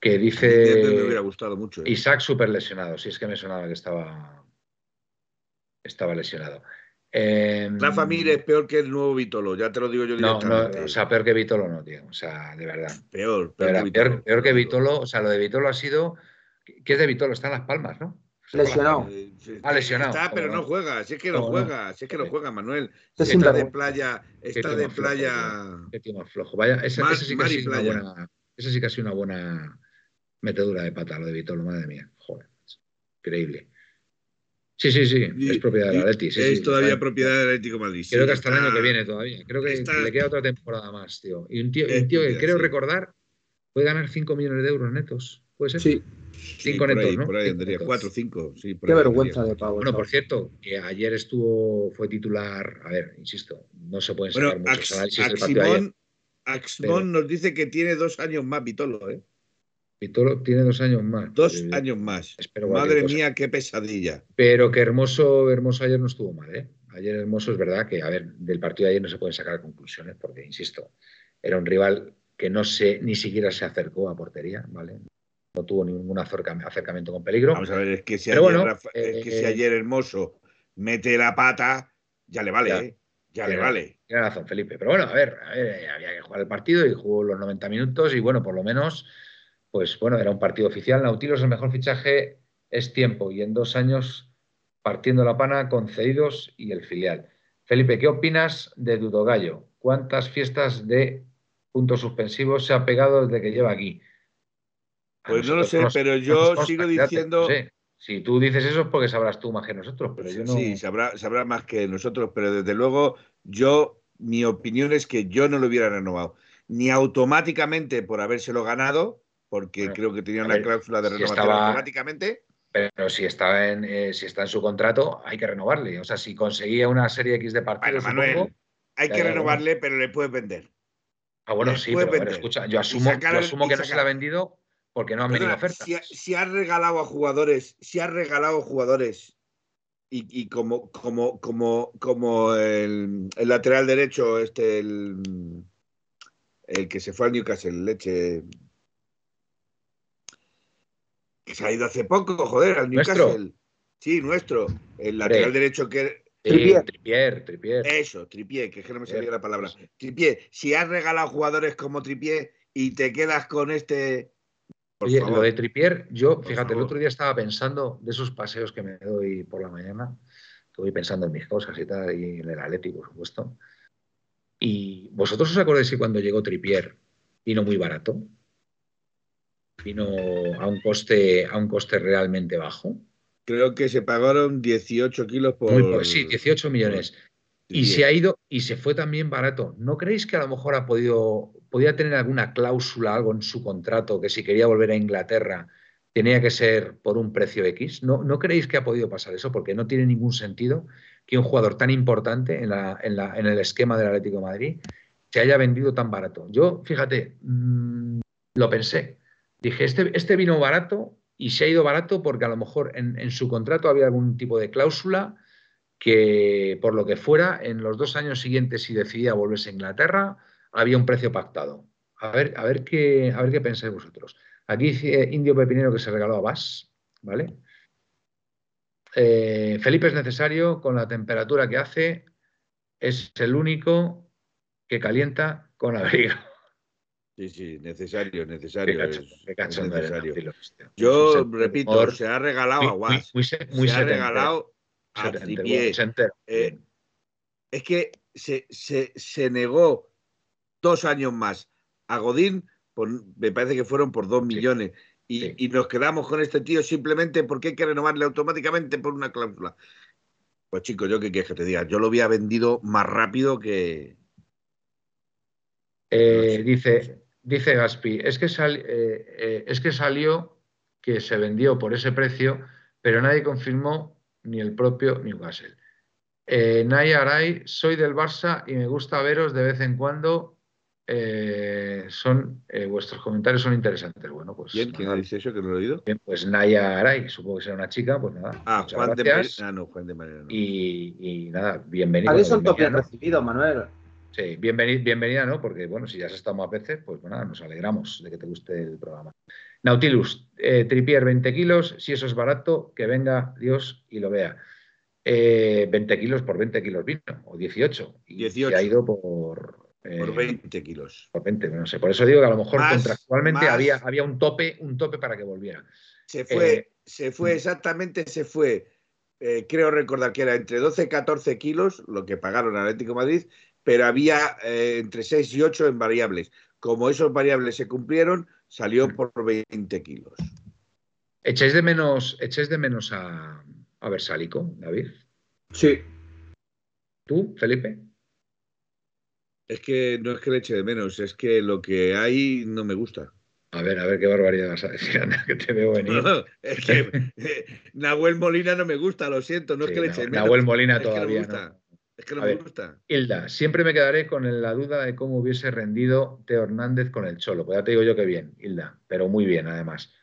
Que dice. me hubiera gustado mucho. ¿eh? Isaac súper lesionado, si es que me sonaba que estaba, estaba lesionado. Eh, Rafa Mir es peor que el nuevo Vitolo, ya te lo digo yo no, no, o sea, peor que Vitolo no, tío. O sea, de verdad. Peor, peor, que, peor, que Vitolo. O sea, lo de Vitolo ha sido. ¿Qué es de Vitolo? Está en las palmas, ¿no? Lesionado. Ah, lesionado. Está, pero no juega. Si es que no, juega. Si es que no juega, Manuel. Está de playa. Está de playa. Qué flojo. Vaya, esa, esa sí que ha sido una buena. Esa sí que ha sido una buena metedura de pata, lo de Vitolo, madre mía. Joder. Increíble. Sí, sí, sí, es propiedad de Atleti. Sí, es todavía propiedad del Atlético Madrid. Creo que hasta el año que viene todavía. Creo que le queda otra temporada más, tío. Y un tío, un tío que creo recordar puede ganar 5 millones de euros netos. ¿Puede ser? Sí. 5 netos, ¿no? Por ahí andaría, 4 o 5. Qué vergüenza de pavo. Bueno, por cierto, que ayer estuvo, fue titular. A ver, insisto, no se pueden sacar bueno, muchos análisis del partido ayer. Axmon nos dice que tiene dos años más Vitolo, ¿eh? Vitolo tiene dos años más. Dos años más. Madre mía, qué pesadilla. Pero que Hermoso, Hermoso ayer no estuvo mal, ¿eh? Ayer Hermoso es verdad que, a ver, del partido de ayer no se pueden sacar conclusiones porque, insisto, era un rival que no se, ni siquiera se acercó a portería, ¿vale? No tuvo ningún acercamiento con peligro. Vamos a ver, es que si, ayer, es que si eh, ayer Hermoso mete la pata, ya le vale, ¿eh? Ya le vale. Tiene razón, Felipe. Pero bueno, a ver, a ver, había que jugar el partido y jugó los 90 minutos y bueno, por lo menos pues bueno, era un partido oficial. Nautilos, el mejor fichaje es tiempo y en dos años partiendo la pana con Ceidos y el filial. Felipe, ¿qué opinas de Dudogallo? ¿Cuántas fiestas de puntos suspensivos se ha pegado desde que lleva aquí? Pues no lo sé, pero yo sigo diciendo. Si tú dices eso es porque sabrás tú más que nosotros, pero yo no. Sí, sabrá, sabrá más que nosotros, pero desde luego yo, mi opinión es que yo no lo hubiera renovado. Ni automáticamente por habérselo ganado, porque creo que tenía una cláusula de renovación automáticamente. Pero si está en eh, si está en su contrato, hay que renovarle. O sea, si conseguía una serie X de partidos. Manuel, hay que renovarle, pero le puedes vender. Ah, bueno, sí, pero, escucha, yo asumo, asumo que no se le ha vendido porque no han venido ofertas. Si, ha, regalado a jugadores, si ha regalado jugadores y, como, como, como, como el, el, lateral derecho, este, el, el que se fue al Newcastle, leche, que se ha ido hace poco, joder, al Newcastle. Sí, nuestro. El lateral derecho que. Tripier. tripier, Tripier. Eso, Tripier, que es que no me salía la palabra. Tripier, si has regalado jugadores como Tripier y te quedas con este. Oye, lo de Tripier, yo, fíjate, el otro día estaba pensando de esos paseos que me doy por la mañana, estoy pensando en mis cosas y tal, y en el Atlético, por supuesto. Y vosotros os acordáis que cuando llegó Tripier vino muy barato vino a un coste, a un coste realmente bajo. Creo que se pagaron 18 kilos por. sí, 18 millones. Y se ha ido y se fue también barato. ¿No creéis que a lo mejor ha podido, podía tener alguna cláusula, algo en su contrato, que si quería volver a Inglaterra tenía que ser por un precio X? ¿No, ¿No creéis que ha podido pasar eso? Porque no tiene ningún sentido que un jugador tan importante en, en, en el esquema del Atlético Madrid se haya vendido tan barato. Yo, fíjate, mm, lo pensé. Dije, este, este vino barato y se ha ido barato porque a lo mejor en, su contrato había algún tipo de cláusula que, por lo que fuera, en los dos años siguientes, si decidía volverse a Inglaterra, había un precio pactado. A ver, a ver, qué, a ver qué pensáis vosotros. Aquí dice Indio Pepinero que se regaló a Vas, ¿vale? Eh, Felipe es necesario con la temperatura que hace, es el único que calienta con abrigo. Sí, sí, necesario, necesario. necesario. Yo repito, se ha regalado a Guas. se ha regalado a Tripié. Eh, es que se, se, se, negó dos años más a Godín, por, me parece que fueron por dos millones. Y, y, nos quedamos con este tío simplemente porque hay que renovarle automáticamente por una cláusula. Pues chicos, yo qué quieres que te diga, yo lo había vendido más rápido que. Eh, dice, dice Gaspi, es que, eh, eh, es que salió que se vendió por ese precio, pero nadie confirmó ni el propio Newcastle. Naya Aray, soy del Barça y me gusta veros de vez en cuando eh, son eh, vuestros comentarios son interesantes. Bueno, pues. ¿Quién? ¿Quién dice eso que no lo he oído? Bien, pues Naya Aray, supongo que será una chica, pues nada. Ah, Juan de, ah, no, Juan de Mariano. Y, nada, bienvenido. ¿Habéis un toque recibido, Manuel? Sí, bienvenida, bienvenida, ¿no? Porque bueno, si ya has estado más veces, pues bueno, nos alegramos de que te guste el programa. Nautilus, eh, Tripier 20 kilos, si eso es barato, que venga Dios y lo vea. 20 kilos por 20 kilos vino, o 18. Y 18. ha ido por por 20 eh, kilos. Por 20, no sé. Por eso digo que a lo mejor contractualmente había, había un tope, un tope para que volviera. Se fue, eh, se fue exactamente, se fue. Eh, creo recordar que era entre 12 y 14 kilos lo que pagaron Atlético Madrid, pero había entre 6 y 8 en variables. Como esos variables se cumplieron, salió mm. por 20 kilos. ¿Echáis de menos, echáis de menos a, a Versálico, David? Sí. ¿Tú, Felipe? Es que no es que le eche de menos, es que lo que hay no me gusta. A ver, a ver qué barbaridad vas a decir, Ana, que te veo venir. es que eh, Nahuel Molina no me gusta, lo siento, no es que le eche de menos. Nahuel Molina todavía no. Es que no me gusta. Hilda, siempre me quedaré con la duda de cómo hubiese rendido Teo Hernández con el Cholo. Pues ya te digo yo que bien, Hilda, pero muy bien además.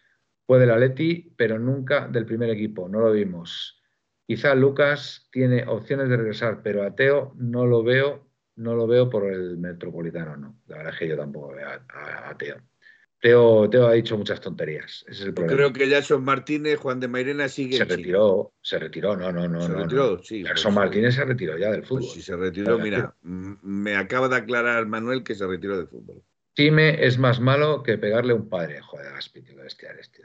Fue del Atleti, pero nunca del primer equipo, no lo vimos. Quizá Lucas tiene opciones de regresar, pero a Teo no lo veo no lo veo por el Metropolitano, no. La verdad es que yo tampoco veo a, Teo. Teo. ha dicho muchas tonterías. Ese es el problema. Creo que Jason Martínez, Juan de Mairena sigue. Se retiró, se retiró, no, no, no. Se retiró, sí. Jason Martínez se retiró ya del pues fútbol. si se retiró, mira, me acaba de aclarar Manuel que se retiró del fútbol. Time es más malo que pegarle a un padre. Joder, Gaspi, tío, este, este,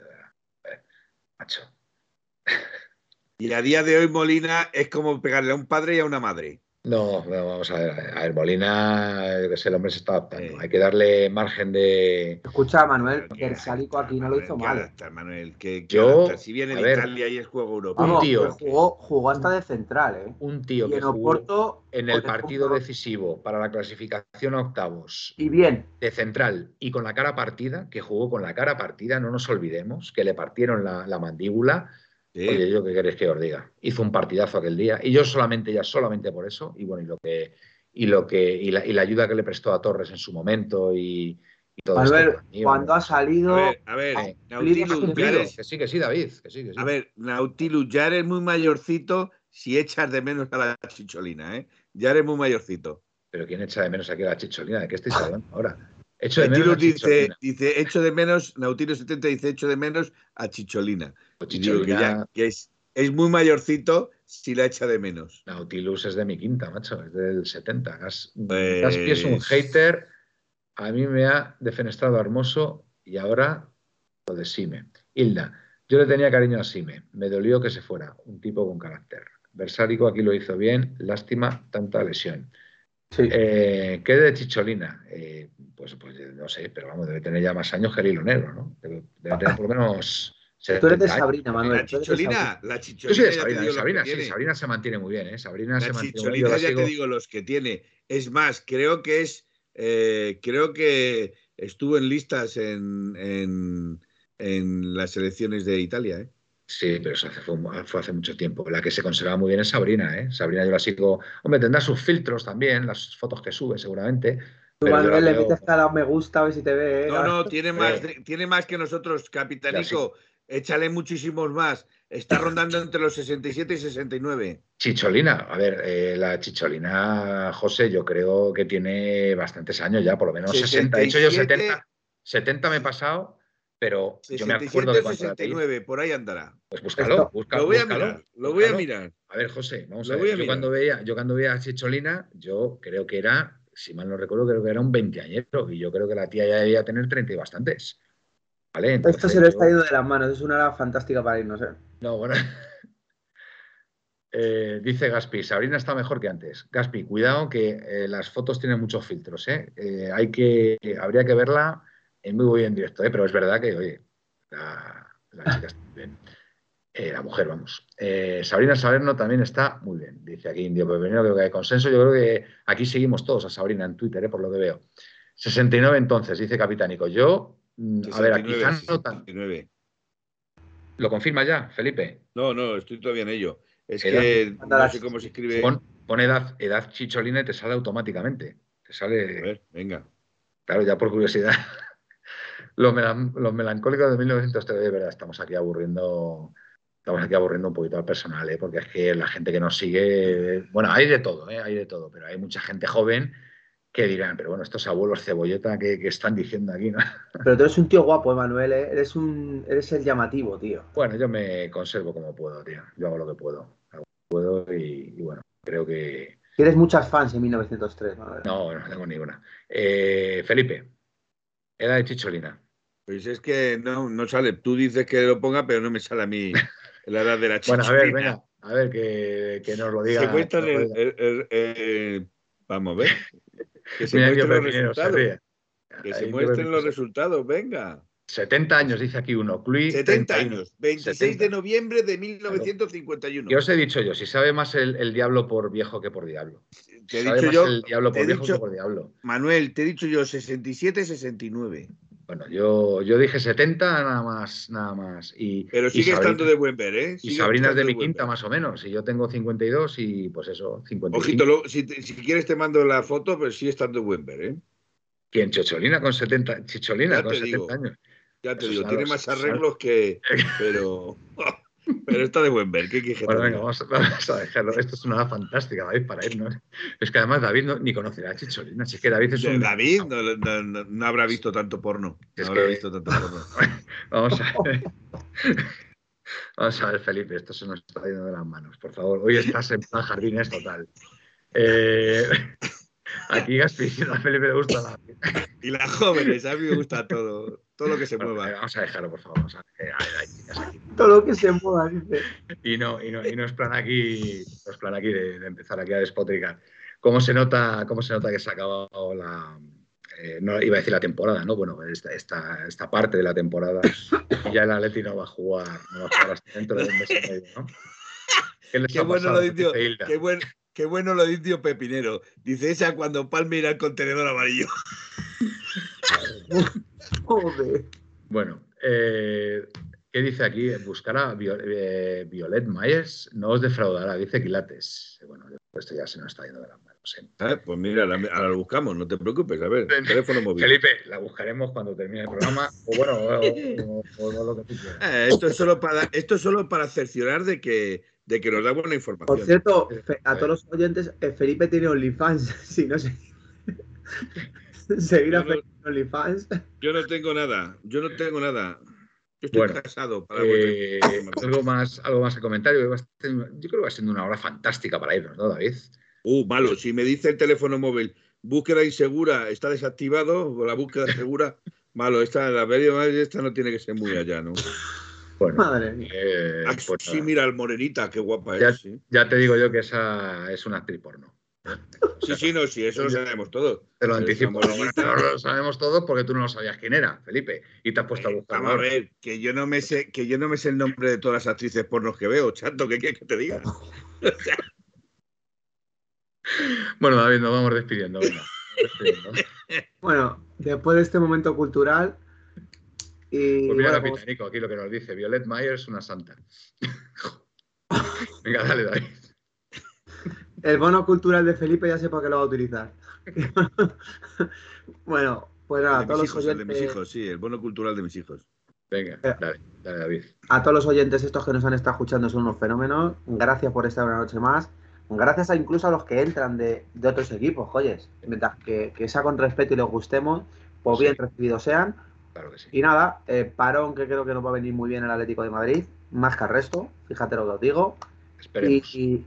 macho. Y a día de hoy Molina es como pegarle a un padre y a una madre. No, vamos a ver. A ver, Molina, el hombre se está adaptando. Hay que darle margen de. Escucha, Manuel, el Sálico aquí no lo hizo mal. Manuel, que, yo, si viene de Italia y es juego europeo. un tío. Jugó, jugó, hasta de central, ¿eh? Un tío que jugó en el partido decisivo para la clasificación a octavos. Y bien. De central y con la cara partida, que jugó con la cara partida, no nos olvidemos, que le partieron la mandíbula Oye, yo qué queréis que os diga. Hizo un partidazo aquel día y yo solamente, ya solamente por eso, y bueno, y lo que, y lo que, y la, y la ayuda que le prestó a Torres en su momento y, y todo a ver, cuando ha salido. A ver, Nautilus, que sí, que sí, David. Que sí, que sí. A ver, Nautilus, ya eres muy mayorcito si echas de menos a la chicholina, ¿eh? Ya eres muy mayorcito. Pero ¿quién echa de menos aquí a la chicholina? ¿De qué estáis hablando ahora? Echo de menos dice, dice, echo de menos, Nautilus 70 dice, echo de menos a Chicholina. Chicholina que, es, es, muy mayorcito si la echa de menos. Nautilus es de mi quinta, macho, es del 70. Gas, pues... es un hater. A mí me ha defenestrado Hermoso y ahora lo de Sime. Hilda, yo le tenía cariño a Sime. Me dolió que se fuera, un tipo con carácter. Versálico aquí lo hizo bien, lástima tanta lesión. Eh, ¿Qué de Chicholina? Eh, pues, pues no sé, pero vamos, debe tener ya más años que el hilo negro, ¿no? Debe, tener por lo menos. Tú eres de Sabrina, Manuel. La chicholina, la chicholina. Yo soy de Sabrina, Sabrina sí, Sabrina se mantiene muy bien, ¿eh? Sabrina la se mantiene chicholina, ya te digo los que tiene. Es más, creo que es. Eh, creo que estuvo en listas en, en, en las elecciones de Italia, ¿eh? Sí, pero eso fue, hace mucho tiempo. La que se conserva muy bien es Sabrina, ¿eh? Sabrina yo la sigo. Hombre, tendrá sus filtros también, las fotos que sube seguramente. Tú, Manuel, le metes cada me gusta a ver si te ve. ¿eh? No, no, tiene más, tiene más que nosotros, Capitanico. Échale muchísimos más. Está rondando entre los 67 y 69. Chicholina, a ver, eh, la Chicholina, José, yo creo que tiene bastantes años ya, por lo menos 60. He dicho yo 70. 70 me he pasado pero yo me acuerdo de 69, por ahí andará. Pues búscalo, búscalo. Lo voy a mirar, lo voy a mirar. A ver, José, vamos a ver. Yo cuando, veía, yo cuando veía a Chicholina, yo creo que era, si mal no recuerdo, creo que era un 20 añero y yo creo que la tía ya debía tener 30 y bastantes. ¿Vale? Esto se le está yendo de las manos, es una hora fantástica para irnos, ¿eh? No, bueno. Eh, dice Gaspi, Sabrina está mejor que antes. Gaspi, cuidado que eh, las fotos tienen muchos filtros, ¿eh? hay que, habría que verla es muy bien directo, ¿eh? pero es verdad que, oye, la, chica está muy bien. Eh, la mujer, vamos. Eh, Sabrina Salerno también está muy bien. dice aquí Indio Pepinero, creo que hay consenso. Yo creo que aquí seguimos todos a Sabrina en Twitter, ¿eh? por lo que veo. 69 entonces, dice Capitánico. Yo, mm, a ver, aquí no ¿Lo confirma ya, Felipe? No, no, estoy todavía en ello. Es que no sé cómo se escribe. Pon, edad, edad chicholina y te sale automáticamente. Te sale. A ver, venga. Claro, ya por curiosidad. Los, melancólicos de 1903, de verdad, estamos aquí aburriendo. Estamos aquí aburriendo un poquito al personal, ¿eh? porque es que la gente que nos sigue, bueno, hay de todo, ¿eh? hay de todo, pero hay mucha gente joven que dirán, pero bueno, estos abuelos cebolleta que, están diciendo aquí, ¿no? Pero tú eres un tío guapo, Emanuel, ¿eh? eres un eres el llamativo, tío. Bueno, yo me conservo como puedo, tío. Yo hago lo que puedo. Hago lo que puedo y, bueno, creo que. Tienes muchas fans en 1903, Manuel. No, no tengo ninguna. Eh, Felipe, era de Chicholina. Pues es que no, no sale. Tú dices que lo ponga, pero no me sale a mí la edad de la Chicholina. bueno, a ver, venga, a ver que, que nos lo diga. Se vamos a ver. Que se muestren los resultados. Que se muestren los resultados, venga. 70 años, dice aquí uno. 70 años, 26 de noviembre de 1951. ¿Qué os he dicho yo? Si sabe más el, diablo por viejo que por diablo. Te he dicho yo. El diablo por viejo que por diablo. Manuel, te he dicho yo 67, 69. Bueno, yo, yo dije 70 nada más, nada más. Y, Pero sigue estando de buen ver, ¿eh? y Sabrina es de mi quinta más o menos. Y yo tengo 52 y pues eso, 55. Ojito, si, si, quieres te mando la foto, pero sigue estando de buen ver, ¿eh? ¿Quién? Chicholina con 70, Chicholina con 70 años. Ya te digo, tiene más arreglos que... Pero... Pero está de buen ver, ¿qué quieres Bueno, venga, vamos, a dejarlo. Esto es una fantástica, David, para ¿no? Es que además David no, ni conocerá a Chicholina, así que David es un... David no, habrá visto tanto porno. No habrá visto tanto porno. vamos a ver. Vamos a ver, Felipe, esto se nos está yendo de las manos, por favor. Hoy estás en plan jardines total. Eh, aquí Gaspi, a Felipe le gusta la... Y las jóvenes, a mí me gusta todo. Todo lo que se mueva. Vamos a dejarlo, por favor. Todo lo que se mueva, dice. Y no, y no, y no es plan aquí, no es plan aquí de, empezar aquí a despotricar. ¿Cómo se nota, cómo se nota que se ha acabado la. Eh, no iba a decir la temporada, ¿no? Bueno, esta, esta, esta parte de la temporada ya el Atleti no va a jugar, no va a jugar hasta dentro de un mes y medio, ¿no? ¿Qué, bueno lo dicho, qué, buen, qué bueno lo dicho Pepinero. Dice esa cuando Palme irá al contenedor amarillo. Bueno, eh, ¿qué dice aquí? Buscará eh, Violet Myers, no os defraudará, dice Quilates. Bueno, esto ya se nos está yendo de las manos. ¿eh? Ah, pues mira, ahora la buscamos, no te preocupes. A ver, teléfono móvil. Felipe, la buscaremos cuando termine el programa. O bueno, o, lo que tú quieras. esto, es solo para, esto es solo para cerciorar de que, de que nos da buena información. Por cierto, a todos los oyentes, Felipe tiene OnlyFans, si no sé. Seguir a OnlyFans. Yo no tengo nada, yo no tengo nada. Yo estoy bueno, casado. Para eh, algo, más, algo más de comentario. Yo creo que va siendo una hora fantástica para irnos, ¿no, David? Uh, malo. Si me dice el teléfono móvil, búsqueda insegura, está desactivado, o la búsqueda segura, malo. Esta, la esta no tiene que ser muy allá, ¿no? Bueno, Madre mía. Eh, pues sí, mira, el morenita, qué guapa ya, es. Ya te digo yo que esa es una actriz porno. Sí, sí, no, sí, eso lo sabemos todos. Te lo anticipo. Lo, sabemos todos porque tú no lo sabías quién era, Felipe, y te has puesto a buscar. Vamos a ver, que yo no me sé, que yo no me sé el nombre de todas las actrices pornos que veo, chato, ¿qué quieres que te diga? bueno, David, nos vamos despidiendo. bueno, después de este momento cultural. Y, pues mira, bueno, aquí lo que nos dice: Violet Myers, una santa. Venga, dale, David. El bono cultural de Felipe ya sé para qué lo va a utilizar. bueno, pues nada, a todos los oyentes. El de mis hijos, sí, el bono cultural de mis hijos. Venga, eh, dale, dale, David. A todos los oyentes estos que nos han estado escuchando son unos fenómenos. Gracias por estar una noche más. Gracias a incluso a los que entran de, otros equipos, joyes. Mientras que, sea con respeto y les gustemos, pues bien recibidos sean. Claro que sí. Y nada, eh, parón que creo que nos va a venir muy bien el Atlético de Madrid, más que al resto, fíjate lo que os digo. Esperemos. y, y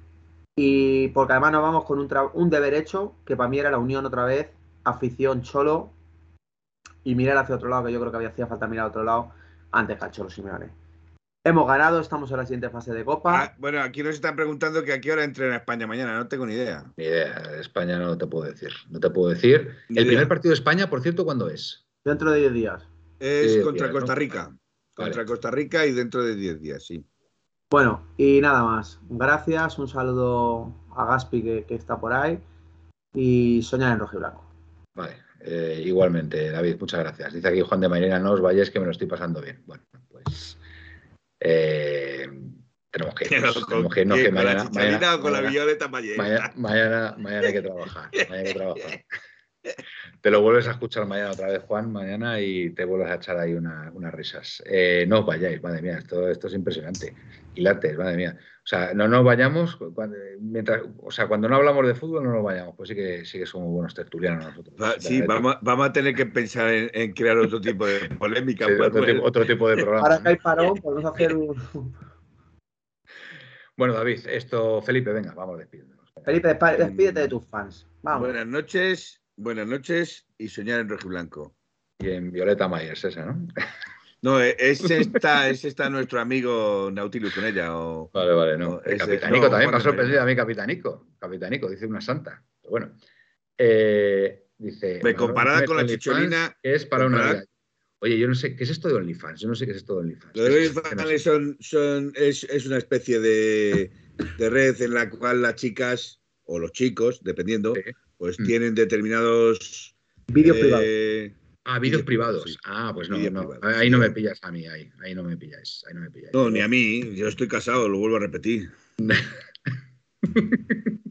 porque además nos vamos con un, un deber hecho, que para mí era la unión otra vez, afición cholo, y mirar hacia otro lado, que yo creo que había hacía falta mirar a otro lado, antes que al cholo Simeone. Hemos ganado, estamos en la siguiente fase de Copa. Ah, bueno, aquí nos están preguntando que a qué hora entrena España mañana, no tengo ni idea. Ni idea, España no te puedo decir, no te puedo decir. el primer partido de España, por cierto, ¿cuándo es? Dentro de 10 días. Es contra Costa Rica. Contra Costa Rica y dentro de 10 días, sí. Bueno, y nada más. Gracias, un saludo a Gaspi que, está por ahí y soñar en rojo y blanco. Vale, eh, igualmente, David, muchas gracias. Dice aquí Juan de Mairena, no os vayáis que me lo estoy pasando bien. Bueno, pues eh, tenemos que, tenemos que, no, que mañana, mañana, con la violeta mañana, mañana, mañana, hay que trabajar. Mañana hay que trabajar. Te lo vuelves a escuchar mañana otra vez, Juan, mañana y te vuelves a echar ahí unas risas. Eh, no os vayáis, madre mía, esto, esto es impresionante. Quilates, madre mía. O sea, no nos vayamos, cuando, mientras, o sea, cuando no hablamos de fútbol no nos vayamos, pues sí que, sí que somos buenos tertulianos nosotros. sí, vamos, vamos, a tener que pensar en, crear otro tipo de polémica. otro, tipo, de programa. Ahora que hay parón, podemos hacer un... Bueno, David, esto, Felipe, venga, vamos despidiéndonos. Felipe, despídete de tus fans. Vamos. Buenas noches, buenas noches y soñar en rojo y blanco. Y en Violeta Myers, esa, ¿no? No, e, ese está, ese está nuestro amigo Nautilus con ella. vale, vale, no. el Capitanico también me ha sorprendido a mí, Capitanico. Capitanico, dice una santa. Pero bueno. Eh, dice. Me comparada con la chicholina. Es para una Oye, yo no sé, ¿qué es esto de OnlyFans? Yo no sé qué es esto de OnlyFans. Los OnlyFans son, son, es, es, una especie de, de, red en la cual las chicas, o los chicos, dependiendo, pues mm. tienen determinados... Vídeos eh, privados. Ah, vídeos privados. Ah, pues no, no. ahí no me pillas a mí, ahí, ahí no me pilláis. Ahí no, me pilláis. no, ni a mí, yo estoy casado, lo vuelvo a repetir.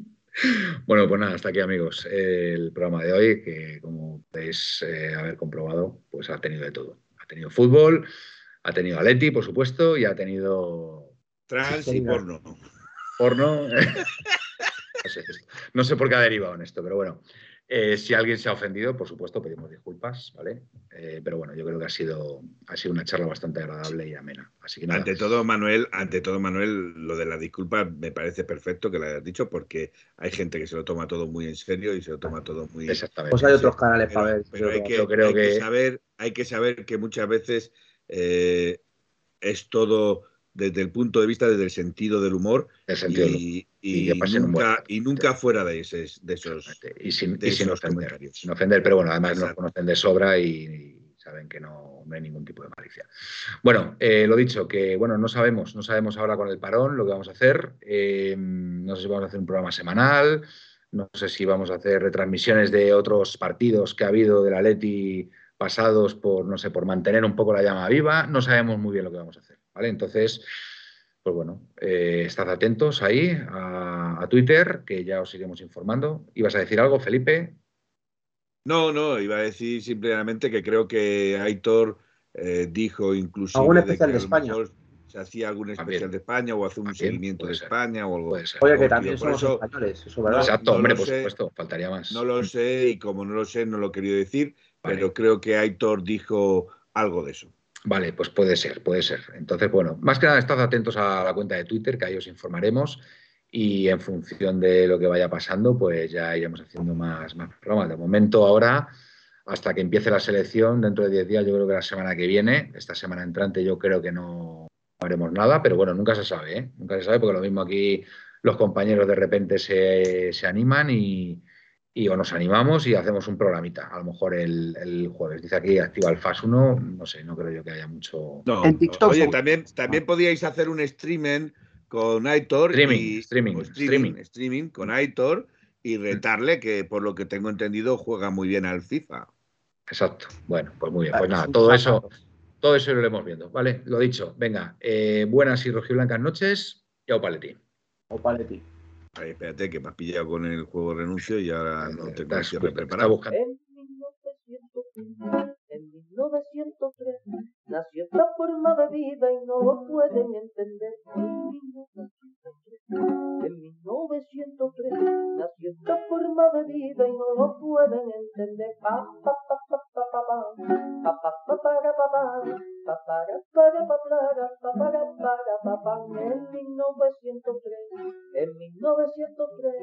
Bueno, pues nada, hasta aquí amigos el programa de hoy, que como podéis eh, haber comprobado, pues ha tenido de todo. Ha tenido fútbol, ha tenido Aleti, por supuesto, y ha tenido... Trans y porno. Porno. no, sé, por qué ha derivado en esto, pero bueno. Eh, si alguien se ha ofendido, por supuesto, pedimos disculpas, ¿vale? Eh, pero bueno, yo creo que ha sido, ha sido una charla bastante agradable y amena. Así que Ante todo, Manuel, ante todo, Manuel, lo de la disculpa me parece perfecto que lo hayas dicho, porque hay gente que se lo toma todo muy en serio y se lo toma todo muy. Exactamente. Pues hay otros canales para ver. Pero hay, que, creo que... saber, hay que saber que muchas veces eh, es todo desde el punto de vista, desde el sentido del humor y, nunca, y, nunca, fuera de, de esos y sin, ofender, sin ofender, pero bueno, además nos conocen de sobra y, saben que no, hay ningún tipo de malicia. Bueno, eh, lo dicho, que bueno, no sabemos, no sabemos ahora con el parón lo que vamos a hacer. Eh, no sé si vamos a hacer un programa semanal, no sé si vamos a hacer retransmisiones de otros partidos que ha habido de la Leti pasados por, no sé, por mantener un poco la llama viva. No sabemos muy bien lo que vamos a hacer. ¿Vale? Entonces, pues bueno, eh, estad atentos ahí a, Twitter, que ya os iremos informando. ¿Ibas a decir algo, Felipe? No, no, iba a decir simplemente que creo que Aitor eh, dijo incluso... ¿Algún especial de, España? Se hacía algún especial de España o hace un seguimiento de España o algo. Oye, que también somos españoles, eso verdad. Exacto, hombre, por supuesto, faltaría más. No lo sé y como no lo sé, no lo he querido decir, pero creo que Aitor dijo algo de eso. Vale, pues puede ser, puede ser. Entonces, bueno, más que nada estad atentos a la cuenta de Twitter, que ahí os informaremos y en función de lo que vaya pasando, pues ya iremos haciendo más, más programas. De momento, ahora, hasta que empiece la selección, dentro de 10 días, yo creo que la semana que viene, esta semana entrante, yo creo que no haremos nada, pero bueno, nunca se sabe, ¿eh? Nunca se sabe, porque lo mismo aquí los compañeros de repente se, se animan y, y o nos animamos y hacemos un programita, a lo mejor el, jueves. Dice aquí activa el FAS 1, no sé, no creo yo que haya mucho. No, en TikTok. Oye, también, también podíais hacer un streaming con Aitor. Streaming, y, streaming, streaming, streaming, con Aitor y retarle, que por lo que tengo entendido juega muy bien al FIFA. Exacto. Bueno, pues muy bien. Pues nada, todo eso, todo eso lo iremos viendo. Vale, lo dicho. Venga, eh, buenas y rojiblancas noches. Y au paletín. Au paletín. Ay, espérate, que me has pillado con el juego renuncio y ahora no tengo el cierre preparado. En 1903, en 1903 nació esta forma de vida y no lo pueden entender. En 1903, en 1903 nació esta forma de vida y no lo pueden entender. Pa, en 1903, en 1903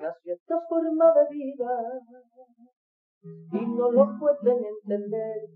nació esta forma de vida y no lo pueden entender.